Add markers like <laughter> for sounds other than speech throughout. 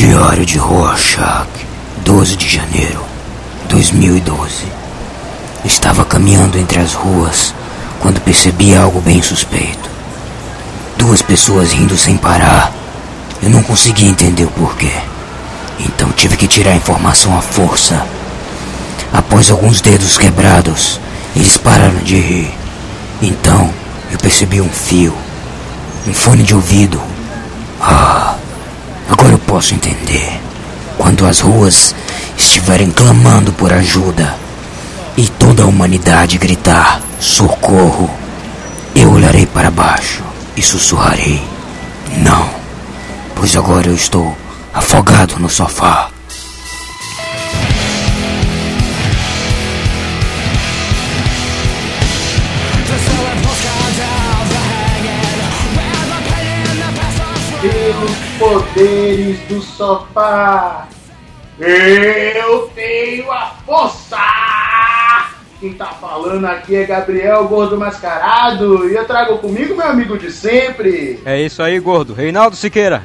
Diário de Rorschach, 12 de janeiro, 2012. Estava caminhando entre as ruas quando percebi algo bem suspeito. Duas pessoas rindo sem parar. Eu não conseguia entender o porquê. Então tive que tirar a informação à força. Após alguns dedos quebrados, eles pararam de rir. Então eu percebi um fio, um fone de ouvido. Ah, posso entender. Quando as ruas estiverem clamando por ajuda e toda a humanidade gritar socorro, eu olharei para baixo e sussurrarei: Não, pois agora eu estou afogado no sofá. Poderes do sofá, eu tenho a força! Quem tá falando aqui é Gabriel Gordo Mascarado e eu trago comigo meu amigo de sempre. É isso aí, gordo. Reinaldo Siqueira.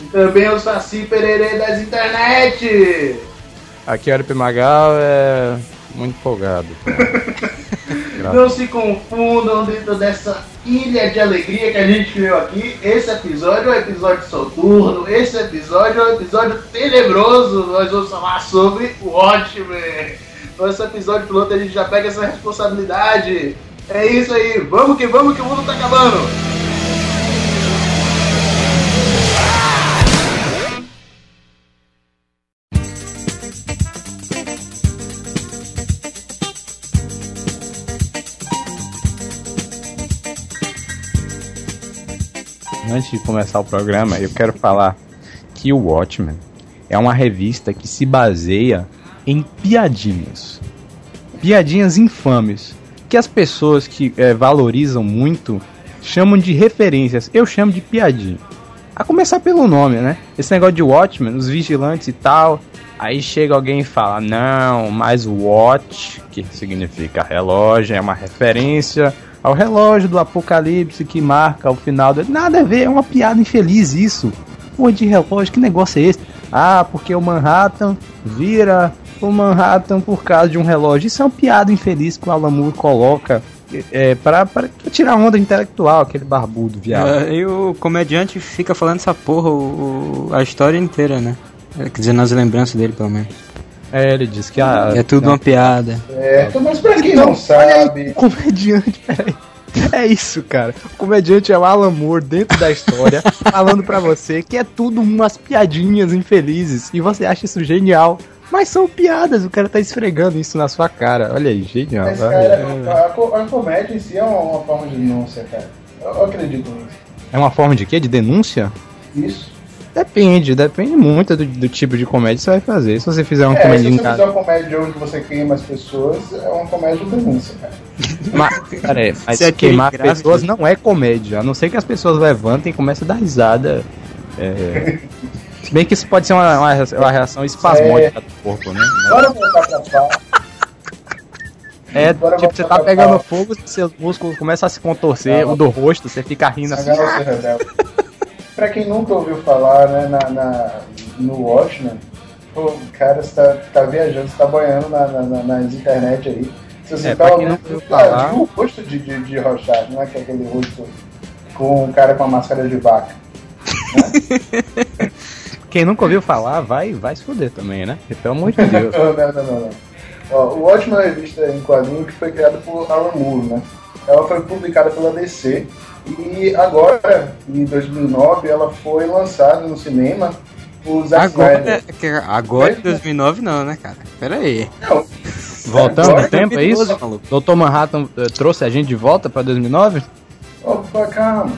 E também o Saci Pererê das internet. Aqui é o Magal, é muito empolgado. <laughs> Não se confundam dentro dessa ilha de alegria que a gente criou aqui. Esse episódio é um episódio soturno, esse episódio é um episódio tenebroso. Nós vamos falar sobre o Watchmen. Nesse episódio piloto a gente já pega essa responsabilidade. É isso aí, vamos que vamos que o mundo tá acabando. Antes de começar o programa, eu quero falar que o Watchmen é uma revista que se baseia em piadinhas. Piadinhas infames. Que as pessoas que eh, valorizam muito chamam de referências. Eu chamo de piadinha. A começar pelo nome, né? Esse negócio de Watchmen, os vigilantes e tal. Aí chega alguém e fala: Não, mas Watch, que significa relógio, é uma referência ao relógio do apocalipse que marca o final. Do... Nada a ver, é uma piada infeliz isso. Pô, de relógio, que negócio é esse? Ah, porque o Manhattan vira o Manhattan por causa de um relógio. Isso é uma piada infeliz que o Alan Moore coloca é, pra, pra tirar onda intelectual, aquele barbudo, viado. É, e o comediante fica falando essa porra o, o- a história inteira, né? É, Quer dizer, nas lembranças dele, pelo menos. É, ele diz que a. É tudo uma piada. É, mas pra quem Então, não sabe, O comediante, peraí. É isso, cara. O comediante é o Alan Moore dentro da história, <laughs> falando pra você que é tudo umas piadinhas infelizes e você acha isso genial. Mas são piadas, o cara tá esfregando isso na sua cara. Olha aí, genial. Mas, cara, a, co- a comédia em si é uma, uma forma de denúncia, cara. Eu, eu acredito nisso. É uma forma de quê? De denúncia? Isso. Depende, depende muito do, do tipo de comédia que você vai fazer. Se você fizer uma É, se comédia em você casa. fizer uma comédia onde você queima as pessoas, é uma comédia de denúncia, cara. <laughs> Mas, peraí, mas Se é queimar aquele gráfico- pessoas não é comédia. A não ser que as pessoas levantem e comecem a dar risada. É... <laughs> Se bem que isso pode ser uma, uma, uma reação espasmódica do corpo, né? Bora voltar pra pá. É, Bora tipo, você tá pegando fogo, seus músculos começam a se contorcer, Não. o do rosto, você fica rindo assim. Agora você rebelde. <laughs> Pra quem nunca ouviu falar, né, na, na- no Watchmen, o cara está tá viajando, está boiando na, na- na- nas internet aí. Se você É, tá ouviu cara, falar- viu o rosto de, de, de Rorschach, não é que é aquele rosto com o cara com a máscara de vaca. <laughs> Quem nunca ouviu falar, vai, vai se fuder também, né? Pelo amor de Deus. <laughs> Não, não, não, não. Ó, o Watchmen é uma revista em quadrinho que foi criada por Alan Moore, né? Ela foi publicada pela DC e agora, em 2009, ela foi lançada no cinema por Zack Agora, Snyder. é que agora em 2009 não, né, cara? Pera aí. Não, Voltando Agora no tempo, é isso? 2012, maluco. Doutor Manhattan eh, trouxe a gente de volta pra 2009? Opa, calma.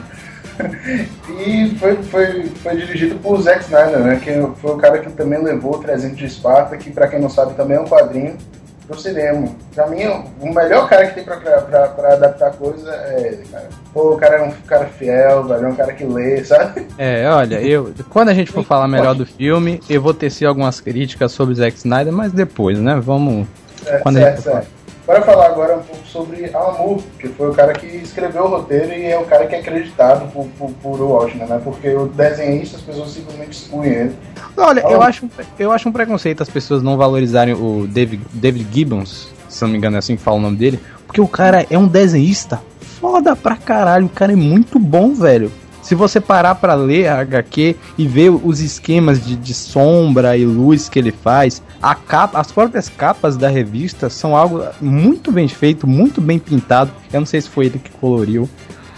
E foi, foi, foi dirigido por Zack Snyder, né? Que foi o cara que também levou o 300 de Esparta, que pra quem não sabe também é um quadrinho pro cinema. Pra mim, o melhor cara que tem pra, pra, pra adaptar coisa é ele, cara. Pô, o cara é um cara fiel, velho, é um cara que lê, sabe? É, olha, eu quando a gente for falar melhor do filme, eu vou tecer algumas críticas sobre Zack Snyder, mas depois, né? Vamos. É, Quando certo, ele for certo. Bora falar agora um pouco sobre Alan Moore, que foi o cara que escreveu o roteiro e é o cara que é acreditado por, por, por o Watchmen, né? Porque o desenhista as pessoas simplesmente excluem ele. Olha, eu acho, eu acho um preconceito as pessoas não valorizarem o David, David Gibbons, se não me engano é assim que fala o nome dele, porque o cara é um desenhista foda pra caralho, o cara é muito bom, velho. Se você parar para ler a HQ e ver os esquemas de, de, sombra e luz que ele faz, a capa, as próprias capas da revista são algo muito bem feito, muito bem pintado. Eu não sei se foi ele que coloriu,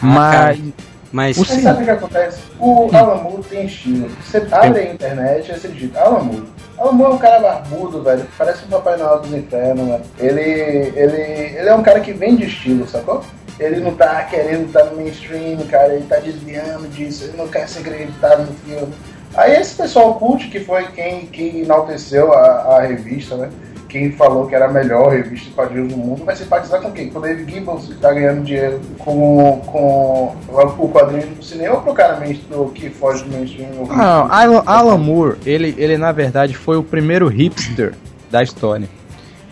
ah, mas. Mas você sabe o que acontece? O hum. Alan Moore tem estilo. Você abre a internet e você digita. Alan Moore é um cara barbudo, velho. Parece um Papai Noel dos Infernos, né? Ele, ele, ele é um cara que vem de estilo, sacou? Ele não tá querendo estar no mainstream, cara, ele tá desviando disso, ele não quer ser acreditado no filme. Aí esse pessoal cult, que foi quem, quem enalteceu a, a revista, né? Quem falou que era a melhor revista de quadrinhos do mundo, vai simpatizar com quem? Com o David Gibbons, que tá ganhando dinheiro com, com o quadrinho do cinema ou pro cara que foge do mainstream? Não, Alan, Alan Moore, ele, ele na verdade foi o primeiro hipster da história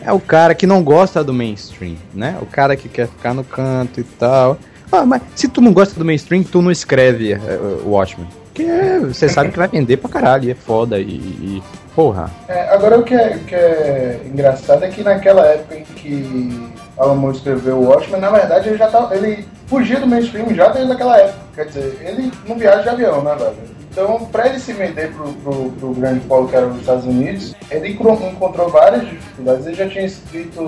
é o cara que não gosta do mainstream, né? O cara que quer ficar no canto e tal. Ah, mas se tu não gosta do mainstream, tu não escreve uh, Watchmen. Porque você sabe que vai vender pra caralho, e é foda, e, e porra. É, agora o que é, que é engraçado é que naquela época em que Alan Moore escreveu o Watchmen, na verdade ele já tava, ele fugia do mainstream já desde aquela época. Quer dizer, ele não viaja de avião, né, velho? Então, para ele se vender pro, pro, pro, grande polo que era os Estados Unidos, ele encontrou várias dificuldades. Ele já tinha escrito,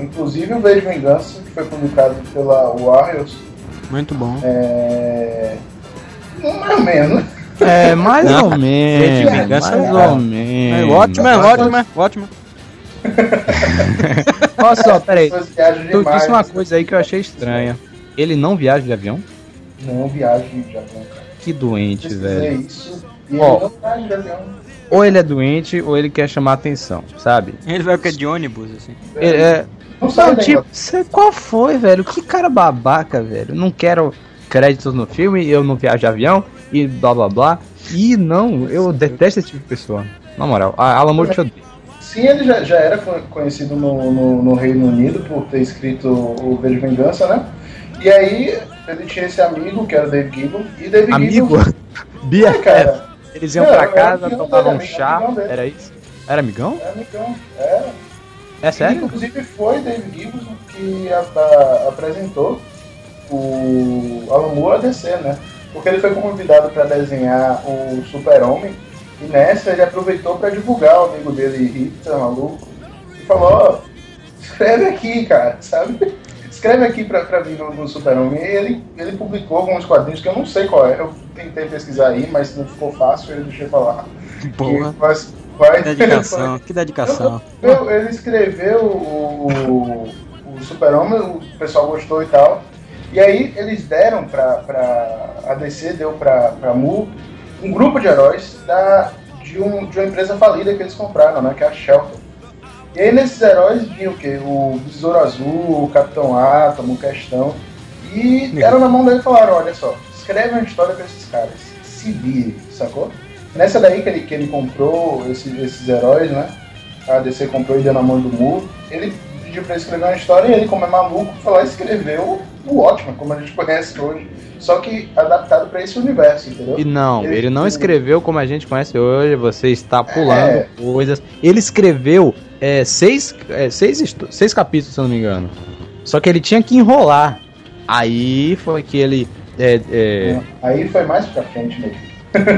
inclusive, o Vejo Vingança, que foi publicado pela Warriors. Muito bom. É... Mais ou menos. É, mais ou menos. Vingança, mais ou menos. É, ótimo, é, ótimo, é, ótimo. <laughs> Olha só, peraí. Tu disse uma coisa aí que eu achei estranha. Ele não viaja de avião? Não viaja de avião, que doente, velho. Isso, Ó, ou ele é doente ou ele quer chamar atenção, sabe? Ele vai o que de ônibus, assim. Ele é. Não sabe, tipo, cê, qual foi, velho? Que cara babaca, velho. Não quero créditos no filme, eu não viajo de avião e blá blá blá. E não, eu detesto esse tipo de pessoa. Na moral, a Alan Moore te odeia. Sim, ele já, já era conhecido no, no, no, Reino Unido por ter escrito o V de Vingança, né? E aí ele tinha esse amigo, que era o Dave Gibbon, e Dave amigo? Gibbon... <laughs> Bia, é, cara. Eles iam pra casa, tomavam um chá, era isso? Era amigão? Era amigão, era. É sério? E, inclusive foi Dave Gibbons que a, a, apresentou o Alan Moore a DC, né? Porque ele foi convidado para desenhar o Super-Homem e nessa ele aproveitou para divulgar o amigo dele, Rita, maluco, e falou, ó, escreve aqui, cara, <laughs> sabe? Escreve aqui pra, pra mim no, no Super-Homem. Ele, ele publicou alguns quadrinhos que eu não sei qual é. Eu tentei pesquisar aí, mas não ficou fácil, ele deixei falar. Boa. Mas, vai, que dedicação, que dedicação. Eu, ele escreveu o, o, o Super-Homem, o pessoal gostou e tal. E aí eles deram pra, pra a DC, deu pra, pra Mu, um grupo de heróis da, de, um, de uma empresa falida que eles compraram, né? Que é a Shelter. E aí nesses heróis vinha o quê? O Besouro Azul, o Capitão Átomo, o Questão. E era na mão dele e falaram, olha só, escreve uma história pra esses caras. Se vire, sacou? Nessa daí que ele, que ele comprou esses, esses heróis, né? A DC comprou e deu na mão do Mu. Ele pediu pra escrever uma história e ele, como é maluco, foi lá e escreveu o ótimo, como a gente conhece hoje. Só que adaptado para esse universo, entendeu? E não, ele, ele não escreveu como a gente conhece hoje, você está pulando é... coisas. Ele escreveu é, seis, é, seis, seis capítulos, se eu não me engano. Só que ele tinha que enrolar. Aí foi que ele. É, é... Aí foi mais pra frente mesmo.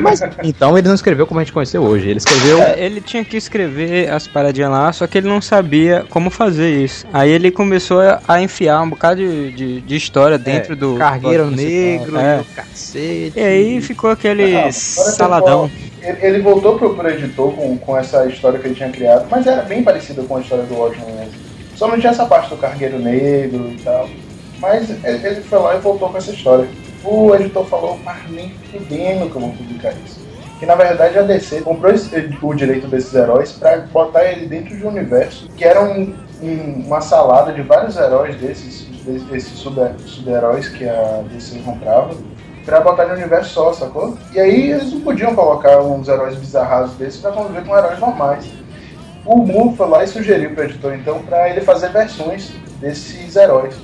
Mas então ele não escreveu como a gente conheceu hoje. Ele escreveu. É, ele tinha que escrever as paradinhas lá, só que ele não sabia como fazer isso. Aí ele começou a enfiar um bocado de, de, de história dentro é, do. Cargueiro negro, é. cacete. E aí ficou aquele ah, saladão. Ele, ele, voltou pro, pro editor com, com essa história que ele tinha criado, mas era bem parecida com a história do Watchmen mesmo. Só não tinha essa parte do cargueiro negro e tal. Mas ele, ele foi lá e voltou com essa história o editor falou, mas nem fudendo que eu vou publicar isso. Que na verdade a DC comprou o direito desses heróis para botar ele dentro de um universo que era um, um, uma salada de vários heróis desses, desses super-heróis que a DC comprava pra botar no universo só, sacou? E aí eles não podiam colocar uns heróis bizarros desses pra conviver com heróis normais. O Moore foi lá e sugeriu pro editor então para ele fazer versões desses heróis.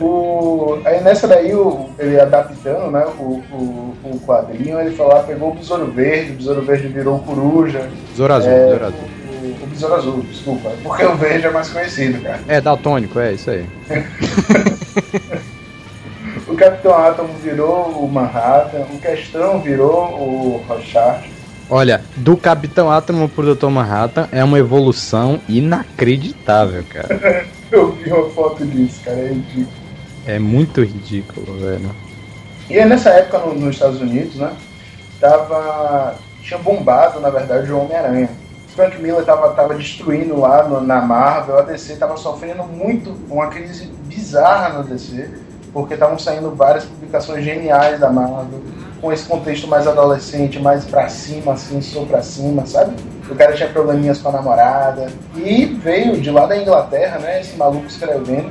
O, aí nessa daí, o, ele adaptando né, o, o, o quadrinho, ele falou, pegou o Besouro Verde, o Besouro Verde virou Coruja. Besouro Azul, é, Besouro Azul. O, o Besouro Azul, desculpa, porque o verde é mais conhecido, cara. É, daltônico, é isso aí. <laughs> <laughs> o Capitão Átomo virou o Manhattan, o Questão virou o Rorschach. Olha, do Capitão Átomo pro Dr. Manhattan é uma evolução inacreditável, cara. <laughs> Eu vi uma foto disso, cara, é ridículo. É muito ridículo, velho. E aí nessa época no, nos Estados Unidos, né, tava... tinha bombado, na verdade, o Homem-Aranha. Frank Miller tava, tava destruindo lá no, na Marvel, a DC tava sofrendo muito, uma crise bizarra no DC, porque estavam saindo várias publicações geniais da Marvel, com esse contexto mais adolescente, mais pra cima, assim, sou pra cima, sabe? O cara tinha probleminhas com a namorada. E veio de lá da Inglaterra, né? Esse maluco escrevendo.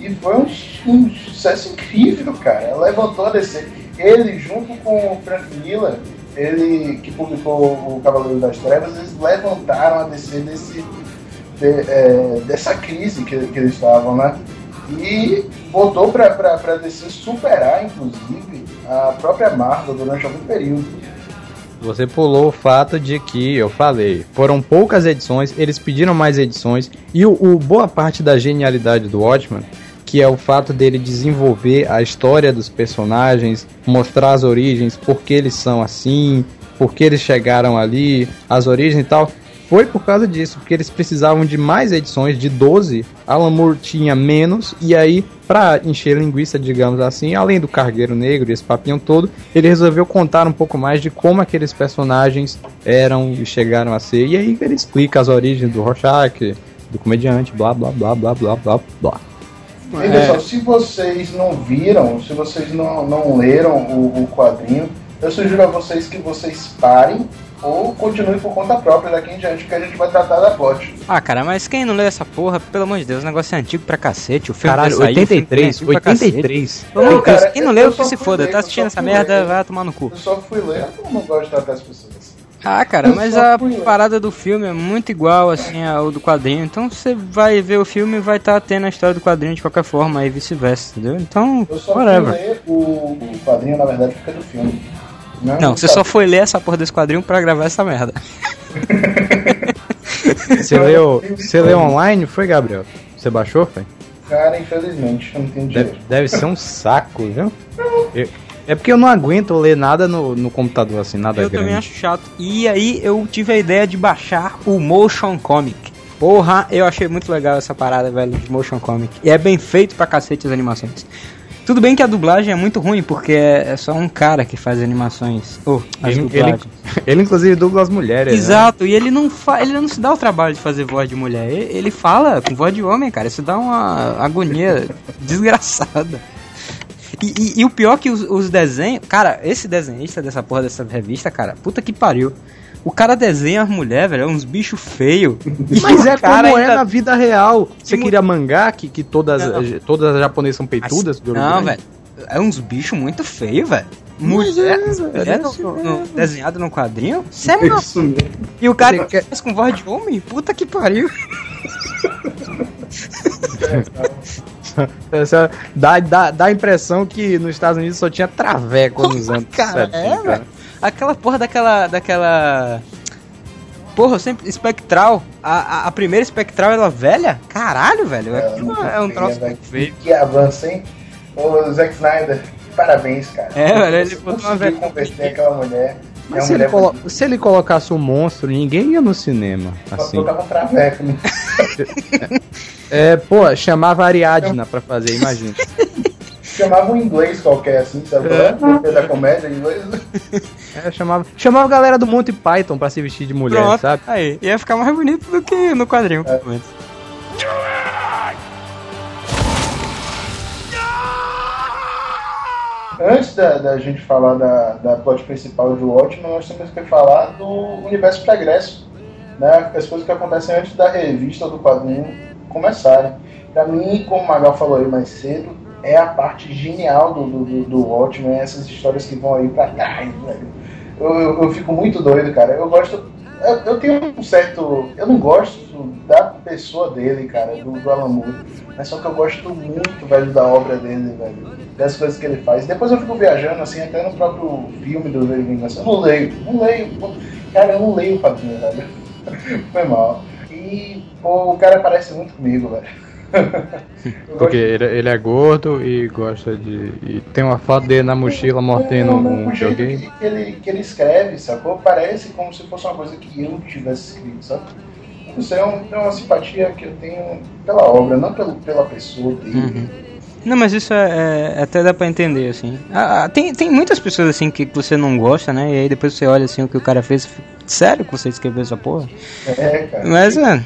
E foi um, um sucesso incrível, cara. Levantou a DC. Ele, junto com o Frank Miller, ele que publicou o Cavaleiro das Trevas, eles levantaram a DC desse, de, é, dessa crise que, que eles estavam, né? E botou para a DC superar, inclusive, a própria Marvel durante algum período. Você pulou o fato de que, eu falei, foram poucas edições, eles pediram mais edições, e o, o boa parte da genialidade do Watchman, que é o fato dele desenvolver a história dos personagens, mostrar as origens, por que eles são assim, por que eles chegaram ali, as origens e tal, foi por causa disso, porque eles precisavam de mais edições, de 12. Alan Moore tinha menos, e aí, pra encher linguiça, digamos assim, além do Cargueiro Negro e esse papinho todo, ele resolveu contar um pouco mais de como aqueles personagens eram e chegaram a ser. E aí ele explica as origens do Rorschach, do comediante, blá blá blá blá blá blá blá. É. Só, se vocês não viram, se vocês não, não leram o, o quadrinho, eu sugiro a vocês que vocês parem ou continue por conta própria daqui em diante, que a gente vai tratar da plot. Ah, cara, mas quem não lê essa porra, pelo amor de Deus, o negócio é antigo pra cacete. O filme Caralho, vai sair, 83, o filme é 83. Pelo amor de Deus, quem não leu, que se foda. Tá assistindo essa merda, ler. vai tomar no cu. Eu só fui ler, eu não gosto de tratar as pessoas. Ah, cara, mas a parada do filme é muito igual, assim, ao do quadrinho. Então você vai ver o filme e vai estar tá tendo a história do quadrinho de qualquer forma e vice-versa, entendeu? Então, eu só whatever. fui ler o, o quadrinho, na verdade, porque é do filme. Não, não você só foi ler essa porra desse quadrinho pra gravar essa merda. <laughs> você leu, você leu online? Foi, Gabriel? Você baixou, foi? Cara, infelizmente, eu não dinheiro. Deve, deve ser um saco, viu? Eu, é porque eu não aguento ler nada no, no computador, assim, nada eu grande. Eu também acho chato. E aí eu tive a ideia de baixar o Motion Comic. Porra, eu achei muito legal essa parada, velho, de Motion Comic. E é bem feito pra cacete as animações. Tudo bem que a dublagem é muito ruim, porque é só um cara que faz animações. Oh, as ele, ele, <laughs> ele, inclusive, dubla as mulheres. Né? Exato, né? e ele não, fa ele não se dá o trabalho de fazer voz de mulher. Ele, ele fala com voz de homem, cara. Isso dá uma agonia <laughs> desgraçada. E, e, e, o pior que os, os desenhos. Cara, esse desenhista dessa porra dessa revista, cara, puta que pariu. O cara desenha as mulheres, velho, é uns bichos feios. Mas é como ainda... é na vida real. Você queria mangá, que, que todas, todas as japonesas são peitudas? Mas, não, velho. É uns bichos muito feios, velho. Mulher, é, mulher é no, no, desenhado no quadrinho? Sério? E o cara quer... com voz de homem? Puta que pariu. <laughs> Essa, dá, dá, dá a impressão que nos Estados Unidos só tinha traveco nos anos cara, 70. É, cara. Aquela porra daquela. daquela. Porra, sempre. Espectral. A, a, a, primeira espectral ela velha? Caralho, velho. É, é, é um troço muito feio. Que avança, hein? Ô, Zack Snyder, parabéns, cara. É, velho, ele botou uma velha. converter aquela mulher. Mas é se, ele colo... se, ele colocasse um monstro, ninguém ia no cinema. Assim. Tava um traveco, né? <laughs> é, pô, chamava Ariadna pra fazer, imagina. <laughs> chamava um inglês qualquer, assim, sabe? É. Da comédia em inglês. <laughs> É, chamava, chamava a galera do Monty Python pra se vestir de mulher, Pronto. sabe? Aí, ia ficar mais bonito do que no quadrinho, é. Antes da, da, gente falar da, da plot principal de Watchmen, nós temos que falar do universo pregresso, né? As coisas que acontecem antes da revista ou do quadrinho começarem. Pra mim, como o Magal falou aí mais cedo, é a parte genial do, do, do Watchmen, essas histórias que vão aí pra trás, velho. Eu, eu, eu, fico muito doido, cara. Eu gosto eu, eu, tenho um certo. Eu não gosto da pessoa dele, cara, do, do Alan Moore. Mas só que eu gosto muito, velho, da obra dele, velho. Das coisas que ele faz. Depois eu fico viajando, assim, até no próprio filme do Veio Vingança. Eu não leio, não leio. Cara, eu não leio o quadrinho, velho. <laughs> Foi mal. E, pô, o cara parece muito comigo, velho. <laughs> Porque ele, ele, é gordo e gosta de. E tem uma foto dele na mochila mordendo um videogame. Que, que, ele, que ele escreve, sacou? Parece como se fosse uma coisa que eu tivesse escrito, sabe? Não sei, é, um, é uma simpatia que eu tenho pela obra, não pelo, pela pessoa dele. Uhum. Não, mas isso é, é, até dá pra entender, assim. Ah, ah, tem, tem muitas pessoas, assim, que você não gosta, né? E aí depois você olha, assim, o que o cara fez. Sério que você escreveu essa porra? É, cara. Mas, é.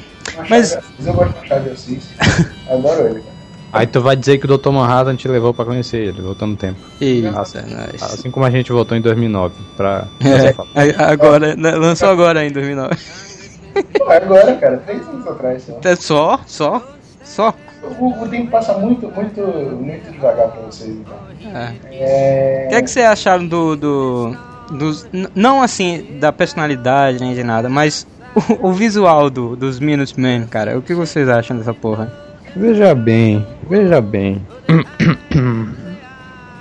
Mas... Eu gosto do Machado de Assis. <laughs> Adoro ele, cara. Aí tu vai dizer que o Dr. Manhattan te levou pra conhecer ele, voltando no tempo. Isso, é nice. Assim como a gente voltou em 2009 pra... É, agora, né, lançou agora em 2009. Pô, agora, cara, três anos atrás só. É só? Só? Só? O, o, tempo passa muito, muito, muito devagar pra vocês, então. É. é... O que, é que vocês acharam do, do, dos, não assim da personalidade nem de nada, mas o, <laughs> o visual do, dos Minutemen, cara. O que vocês acham dessa porra? Veja bem, veja bem.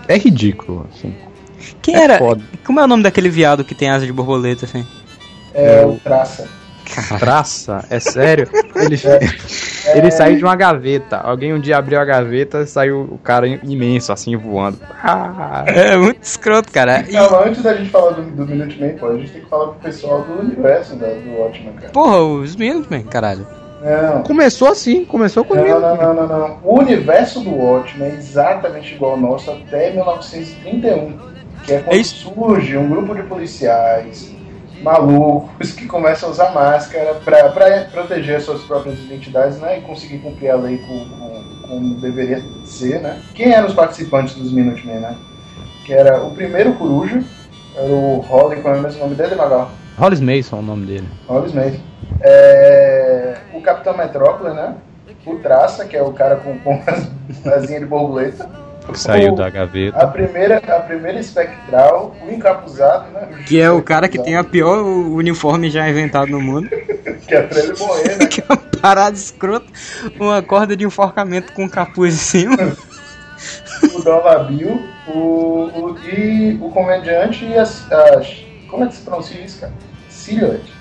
É ridículo, assim. Quem é era? Foda. Como é o nome daquele viado que tem asa de borboleta, assim? É, o Traça. Traça? É sério? <laughs> Ele, é, ele saiu de uma gaveta. Alguém um dia abriu a gaveta e saiu o cara imenso, assim, voando. Ah, é muito escroto, cara. E... Calma, antes da gente falar do, do Minuteman, pô, a gente tem que falar pro pessoal do universo da, do Watchmen, cara. Porra, os Minutemen, caralho. Não. Começou assim, começou com não, não, não, não, não. O universo do Watchmen é exatamente igual ao nosso até 1931. Que é quando é surge um grupo de policiais malucos que começam a usar máscara para proteger suas próprias identidades né, e conseguir cumprir a lei como, como deveria ser. Né? Quem eram os participantes dos Minutemen? Né? Que era o primeiro coruja, era o Holly, qual é o mesmo nome dele, Magal? Hollis Mason é o nome dele. Hollis Mason. É, o Capitão Metrópole, né? O Traça, que é o cara com, com <laughs> as asinhas de borboleta. Que saiu o, da gaveta. A primeira, a primeira espectral, o encapuzado, né? O que é o cara que tem a pior uniforme já inventado no mundo. <laughs> que é pra ele morrer, né? <laughs> que é uma parada escrota, uma corda de enforcamento com capuz em cima. <laughs> o Dollar Bill, o, o, e o comediante e as, as. Como é que se pronuncia isso, cara? Silhouette.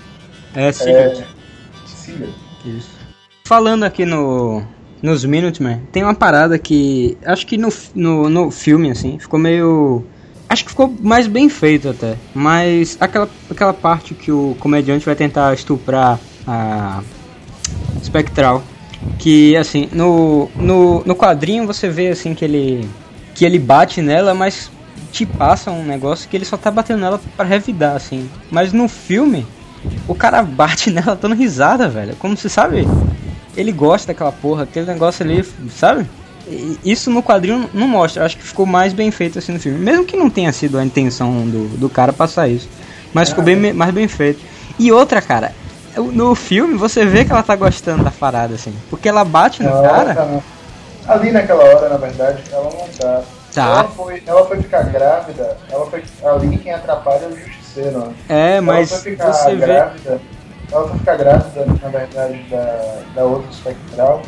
É, Silhouette. É, Silhouette. Isso. Falando aqui no, nos Minutemen, tem uma parada que acho que no, no, no filme, assim, ficou meio. Acho que ficou mais bem feito até. Mas aquela, aquela parte que o comediante vai tentar estuprar a Spectral. Que assim, no, no, no quadrinho você vê assim que ele. que ele bate nela, mas te passa um negócio que ele só tá batendo nela para revidar, assim. Mas no filme, o cara bate <laughs> nela dando risada, velho. Como se sabe? Ele gosta daquela porra, aquele negócio ali, sabe? Isso no quadrinho não mostra, acho que ficou mais bem feito assim no filme. Mesmo que não tenha sido a intenção do, do cara passar isso. Mas ficou bem, mais bem feito. E outra, cara, no filme você vê que ela tá gostando da parada, assim. Porque ela bate no cara. Tá, ali naquela hora, na verdade, ela não tá. Tá. Ela foi, ela foi ficar grávida, ela foi ali quem atrapalha é o justiceiro. Né? É, mas você grávida, vê ela vai ficar grávida, na verdade, da, da outra espectral,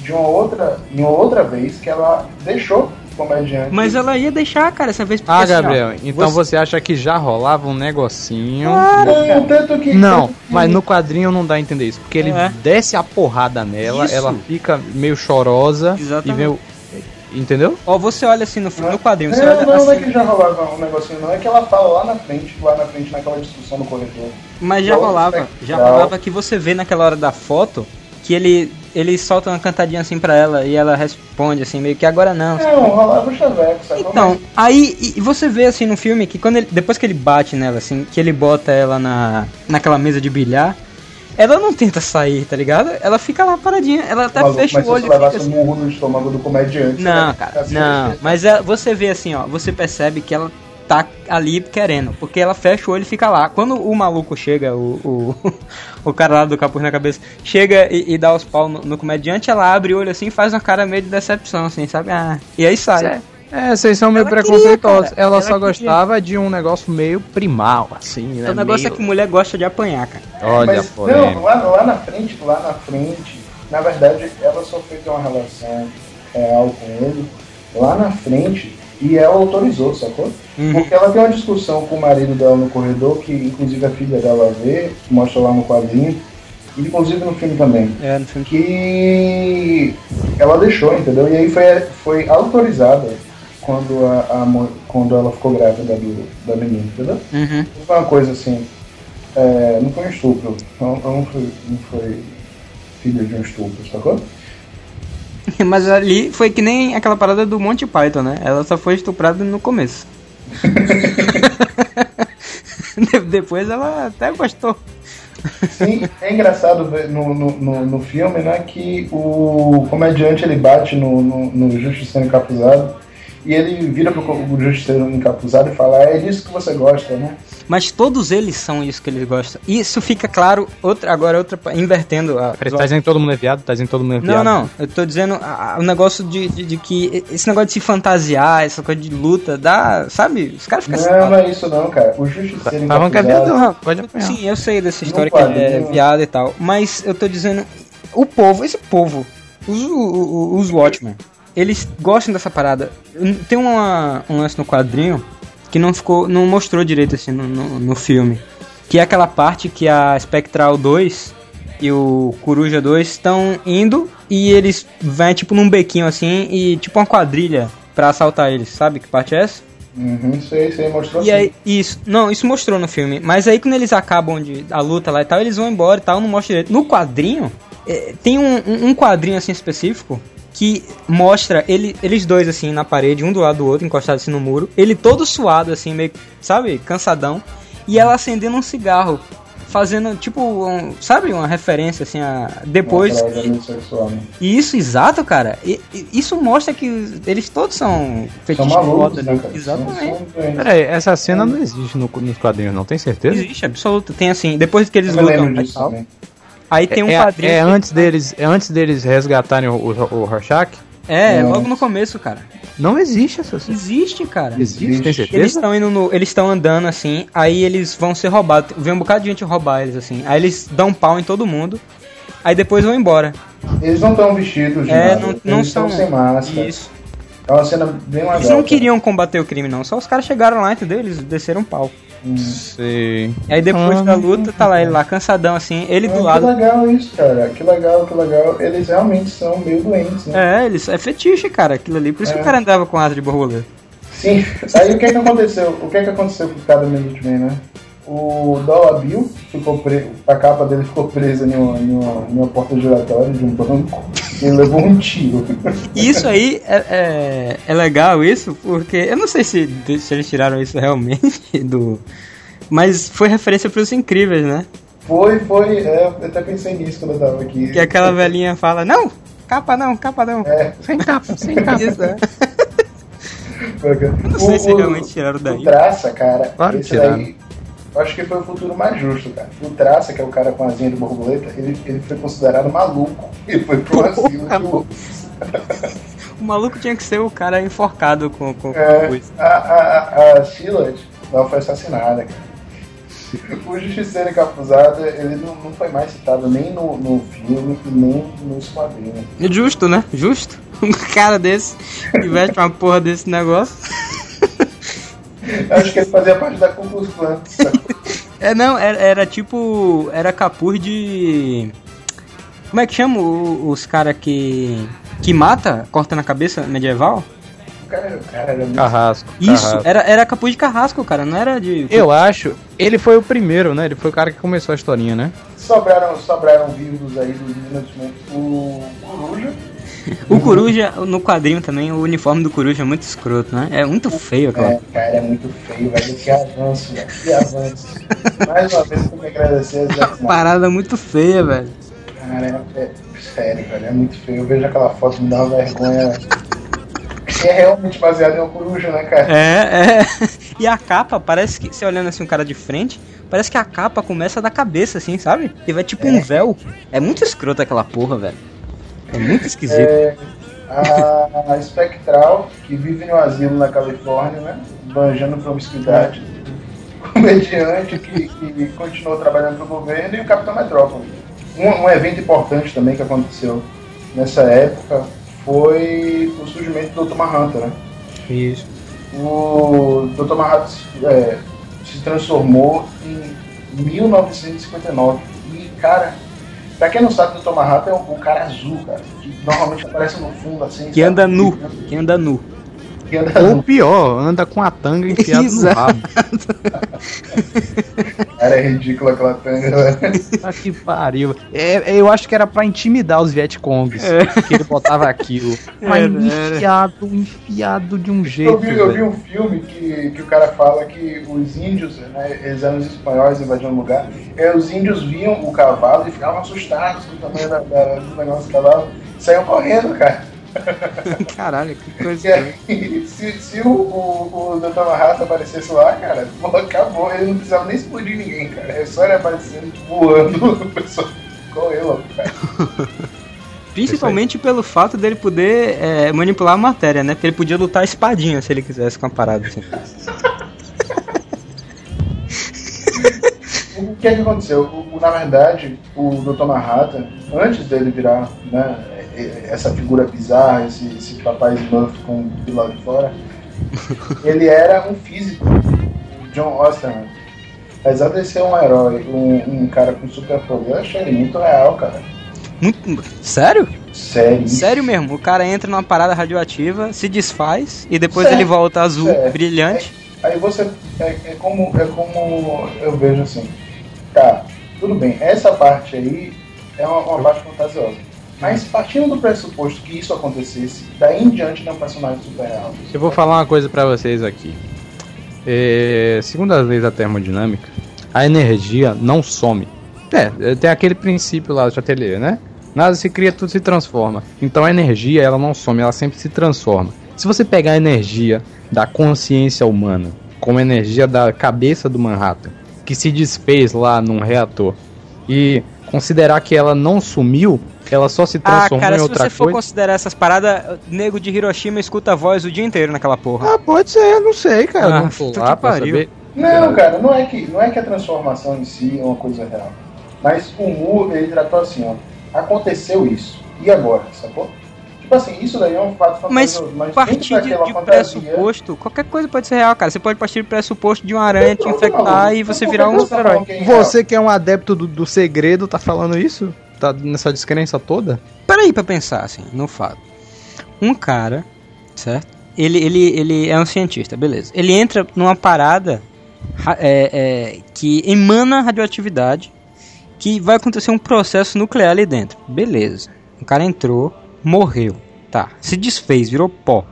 de uma outra, em outra vez que ela deixou comediante. Mas ela ia deixar, cara, essa vez. Ah, assim, Gabriel, então você... você... acha que já rolava um negocinho? Claro, no... tanto que. Não, mas no quadrinho não dá a entender isso. Porque ele é. desce a porrada nela, isso. ela fica meio chorosa Exatamente. e meio Entendeu? Ó, você olha assim no, no quadrinho. Você olha não, assim... não é que já rolava um negocinho, não. É que ela fala lá na frente, lá na frente, naquela discussão no corredor. Mas já rolava. Já rolava que você vê naquela hora da foto que ele, ele solta uma cantadinha assim pra ela e ela responde assim, meio que agora não. Não, rolava o chaveco, sabe? Então, aí e você vê assim no filme que quando ele, depois que ele bate nela, assim, que ele bota ela na, naquela mesa de bilhar ela não tenta sair, tá ligado? Ela fica lá paradinha, ela até mas, fecha mas o olho e fica assim. um murro no estômago do comediante. Não, cara, não. Mas é, você vê assim, ó, você percebe que ela tá ali querendo, porque ela fecha o olho e fica lá. Quando o maluco chega, o, o, <laughs> o cara lá do capuz na cabeça, chega e, e dá os pau no, no, comediante, ela abre o olho assim e faz uma cara meio de decepção, assim, sabe? Ah, e aí sai. É, vocês são meio Ela preconceituosos. queria, ela, cara. só Ela queria. gostava de um negócio meio primal, assim, né? o negócio meio... é que mulher gosta de apanhar, cara. Olha, Mas, não, lá, lá na frente, lá na frente, na verdade, ela só ter uma relação real com ele lá na frente e ela autorizou, sacou? Uhum. Porque ela tem uma discussão com o marido dela no corredor, que inclusive a filha dela vê, que mostra lá no quadrinho, e inclusive no filme também. É, no filme. que ela deixou, entendeu? E aí foi, foi autorizada quando, a, a quando ela ficou grávida do, da menina, entendeu? Uhum. Foi uma coisa assim. é, não foi um estupro. Não, não, foi, não foi filho de um estupro, sacou? <laughs> Mas ali foi que nem aquela parada do Monty Python, né? Ela só foi estuprada no começo. De- <laughs> Depois ela até gostou. Sim, é engraçado no, no, no, no filme, né, que o comediante ele bate no, no, no justiceiro encapuzado e ele vira pro o justiceiro encapuzado e fala, é disso que você gosta, né? Mas todos eles são isso que eles gostam. Isso fica claro, outra, agora outra, invertendo a. Tá dizendo que todo mundo é viado? Tá dizendo que todo mundo é Não, viado? não, eu tô dizendo a- a- o negócio de, de, de que esse negócio de se fantasiar, essa coisa de luta, dá, sabe? Os caras ficam Não, não é isso não, cara. O justiceiro que é encapuzado... viadão, pode apanhar. Sim, eu sei dessa história que ele é quadrinho- viado e tal. Mas eu tô dizendo, o povo, esse povo, os, o- o- os Watchmen, eles gostam dessa parada. Tem uma, um lance no quadrinho que não ficou. não mostrou direito assim no, no, no filme. Que é aquela parte que a Spectral 2 e o Coruja 2 estão indo e eles vêm tipo num bequinho assim e tipo uma quadrilha pra assaltar eles, sabe que parte é essa? Uhum, sei, sei, mostrou E sim. aí, isso, não, isso mostrou no filme. Mas aí quando eles acabam de, a luta lá e tal, eles vão embora e tal, não mostra direito. No quadrinho, é, tem um- um quadrinho assim específico que mostra ele, eles dois assim na parede, um do lado do outro, encostados assim no muro. Ele todo suado assim, meio, sabe, cansadão. E ela acendendo um cigarro. Fazendo, tipo, um, sabe, uma referência assim a. Depois. Uma parada sexual, né? E isso, exato, cara. E- e- isso mostra que eles todos são São fetichistas malucos, foda né? Exatamente. São, são. Peraí, essa cena não existe no- nos quadrinhos, não tem certeza? Existe, absoluto. Tem assim, depois que eles lutam e disso também. Aí tem um é, quadrinho. é que- antes deles, é antes deles resgatarem o, o, o Rorschach? É, logo no começo, cara. Não existe essa cena. Existe, cara. Existe, tem certeza? Eles estão indo no. Eles estão andando assim, aí eles vão ser roubados. Vem um bocado de gente roubar eles assim. Aí eles dão um pau em todo mundo. Aí depois vão embora. Eles não estão vestidos de É, nada. não, não Eles estão sem máscara. Isso. É uma cena bem legal. Eles não queriam combater o crime, não. Só os caras chegaram lá, entendeu? Eles desceram um pau. Sei. Aí depois Ah, da luta, tá lá ele lá, cansadão assim, ele Ah, do Que lado. legal isso, cara. Que legal, que legal. Eles realmente são meio doentes, né? É, eles, é fetiche, cara, aquilo ali. Por isso que É. o cara andava com asa de borboleta. Sim. Aí o que que aconteceu? O que que aconteceu com cada Minuteman, né? O Dollar Bill ficou preso, a capa dele ficou presa em uma, em uma, em uma porta giratória de um banco e ele levou um tiro. E isso aí é, é, é legal isso, porque eu não sei se, se eles tiraram isso realmente <laughs> do. Mas foi referência pros incríveis, né? Foi, foi, é, eu até pensei nisso quando eu tava aqui. Que aquela velhinha fala, não, capa não, capa não. É, Sem capa, sem capa. <laughs> Isso, é. Eu não sei se realmente tiraram O daí. Traça, cara, Claro que tiraram. daí, eu acho que foi o futuro mais justo, cara. O Traça, que é o cara com a asinha de borboleta, ele, ele foi considerado maluco. Ele foi pro asilo. Que o- maluco tinha que ser o cara enforcado com, com, com É, coisa. a, a, a, ela foi assassinada, cara. O Justiceiro Encapuzado, ele não, não foi mais citado nem no, no filme e nem nos quadrinhos. Justo, né? Justo. <laughs> Um cara desse que veste uma porra desse negócio. Eu acho que ele fazia parte da Klan. <laughs> É, não, era, era tipo. Era capuz de. Como é que chama os caras que. que mata, corta na cabeça medieval? O cara, o cara era muito... Carrasco. Isso, carrasco. era, era capuz de carrasco, cara, não era de. Eu acho, ele foi o primeiro, né? Ele foi o cara que começou a historinha, né? Sobraram, sobraram vivos aí dos Minutemen. O Coruja, <laughs> O Coruja, no quadrinho também, o uniforme do Coruja é muito escroto, né? É muito feio, cara. É, cara, é muito feio, velho. Que avanço, velho. Que avanço. Mais uma vez, tenho que agradecer a Zack Snyder. Parada muito feia, velho. Cara, é, é sério, velho. É muito feio. Eu vejo aquela foto me dá uma vergonha. É realmente baseado em uma coruja, né, cara? É, é. E a capa, parece que, você olhando assim um cara de frente, parece que a capa começa da cabeça, assim, sabe? E vai tipo um véu. É muito escroto aquela porra, velho. É muito esquisito. É, A, a Spectral, que vive no asilo na Califórnia, né? Banjando promiscuidade. <laughs> Comediante que, que continuou trabalhando para o governo e o Capitão Metrópole. Um, um evento importante também que aconteceu nessa época foi o surgimento do Dr. Manhattan, né? Isso. O Dr. Manhattan é, se transformou em 1959. E, cara, pra quem não sabe, o Dr. Manhattan é o, o cara azul, cara. Que normalmente aparece no fundo, assim. Que sabe? anda nu. Que anda nu. Ou pior, anda com a tanga enfiada no Exato. rabo. <laughs> Cara, é ridículo aquela tanga, velho. Ah, que pariu. É, eu acho que era pra intimidar os Vietcongs que ele botava aquilo. <laughs> Mas Era, era. enfiado, enfiado de um jeito. Eu vi, eu vi um filme que, que o cara fala que os índios, né, eles eram os espanhóis invadindo o lugar, e os índios viam o cavalo e ficavam assustados com o tamanho da, da, do negócio do cavalo, saíam correndo, cara. <laughs> Caralho, que coisa. Aí, se, se o, o, o Dr. Manhattan aparecesse lá, cara, pô, acabou, ele não precisava nem explodir ninguém, cara. É só ele aparecendo voando, <laughs> o pessoal correu logo, cara. <laughs> Principalmente pelo fato dele poder é, manipular a matéria, né? Porque ele podia lutar espadinha se ele quisesse com a parada assim. O que é que aconteceu? O, na verdade, o Dr. Manhattan, antes dele virar né, essa figura bizarra, esse, esse papai Smurf com do lado de fora, ele era um físico, John Osterman. Apesar de ser um herói, um, um cara com superpoder, eu achei ele muito real, cara. Muito... Sério? Sério. Sério mesmo. O cara entra numa parada radioativa, se desfaz e depois Sério? ele volta azul, Sério. brilhante. Aí você. É, é como, é como eu vejo assim. Tá, tudo bem, essa parte aí é uma, uma parte fantasiosa. Mas partindo do pressuposto que isso acontecesse, daí em diante ele é um personagem super real. Eu vou falar uma coisa pra vocês aqui. É, segundo as leis da termodinâmica, a energia não some. É, tem aquele princípio lá do Chatelier, né? Nada se cria, tudo se transforma. Então a energia, ela não some, ela sempre se transforma. Se você pegar a energia da consciência humana, como a energia da cabeça do Manhattan, que se desfez lá num reator, e considerar que ela não sumiu, ela só se Ah, transformou cara, em se outra você for coisa. considerar essas paradas, nego de Hiroshima escuta a voz o dia inteiro naquela porra. Ah, pode ser, não sei, cara. Ah, não tô puta lá que pra pariu. saber. Não, cara, não é, que, não é que a transformação em si é uma coisa real. Mas o Mu, ele tratou assim, ó. Aconteceu isso. E agora, sacou? Tipo assim, isso daí é um fato Mas fantasioso. Mas, partir de, de fantasia- pressuposto, qualquer coisa pode ser real, cara. Você pode partir do pressuposto de uma aranha te infectar não, e você virar um super-herói. é? Você que é um adepto do, do segredo, tá falando isso? Tá nessa descrença toda? Peraí pra pensar, assim, no fato. Um cara, certo? Ele, ele, ele é um cientista, beleza. Ele entra numa parada ra- é, é, que emana radioatividade, que vai acontecer um processo nuclear ali dentro. Beleza. O cara entrou, morreu. Tá, se desfez, virou pó.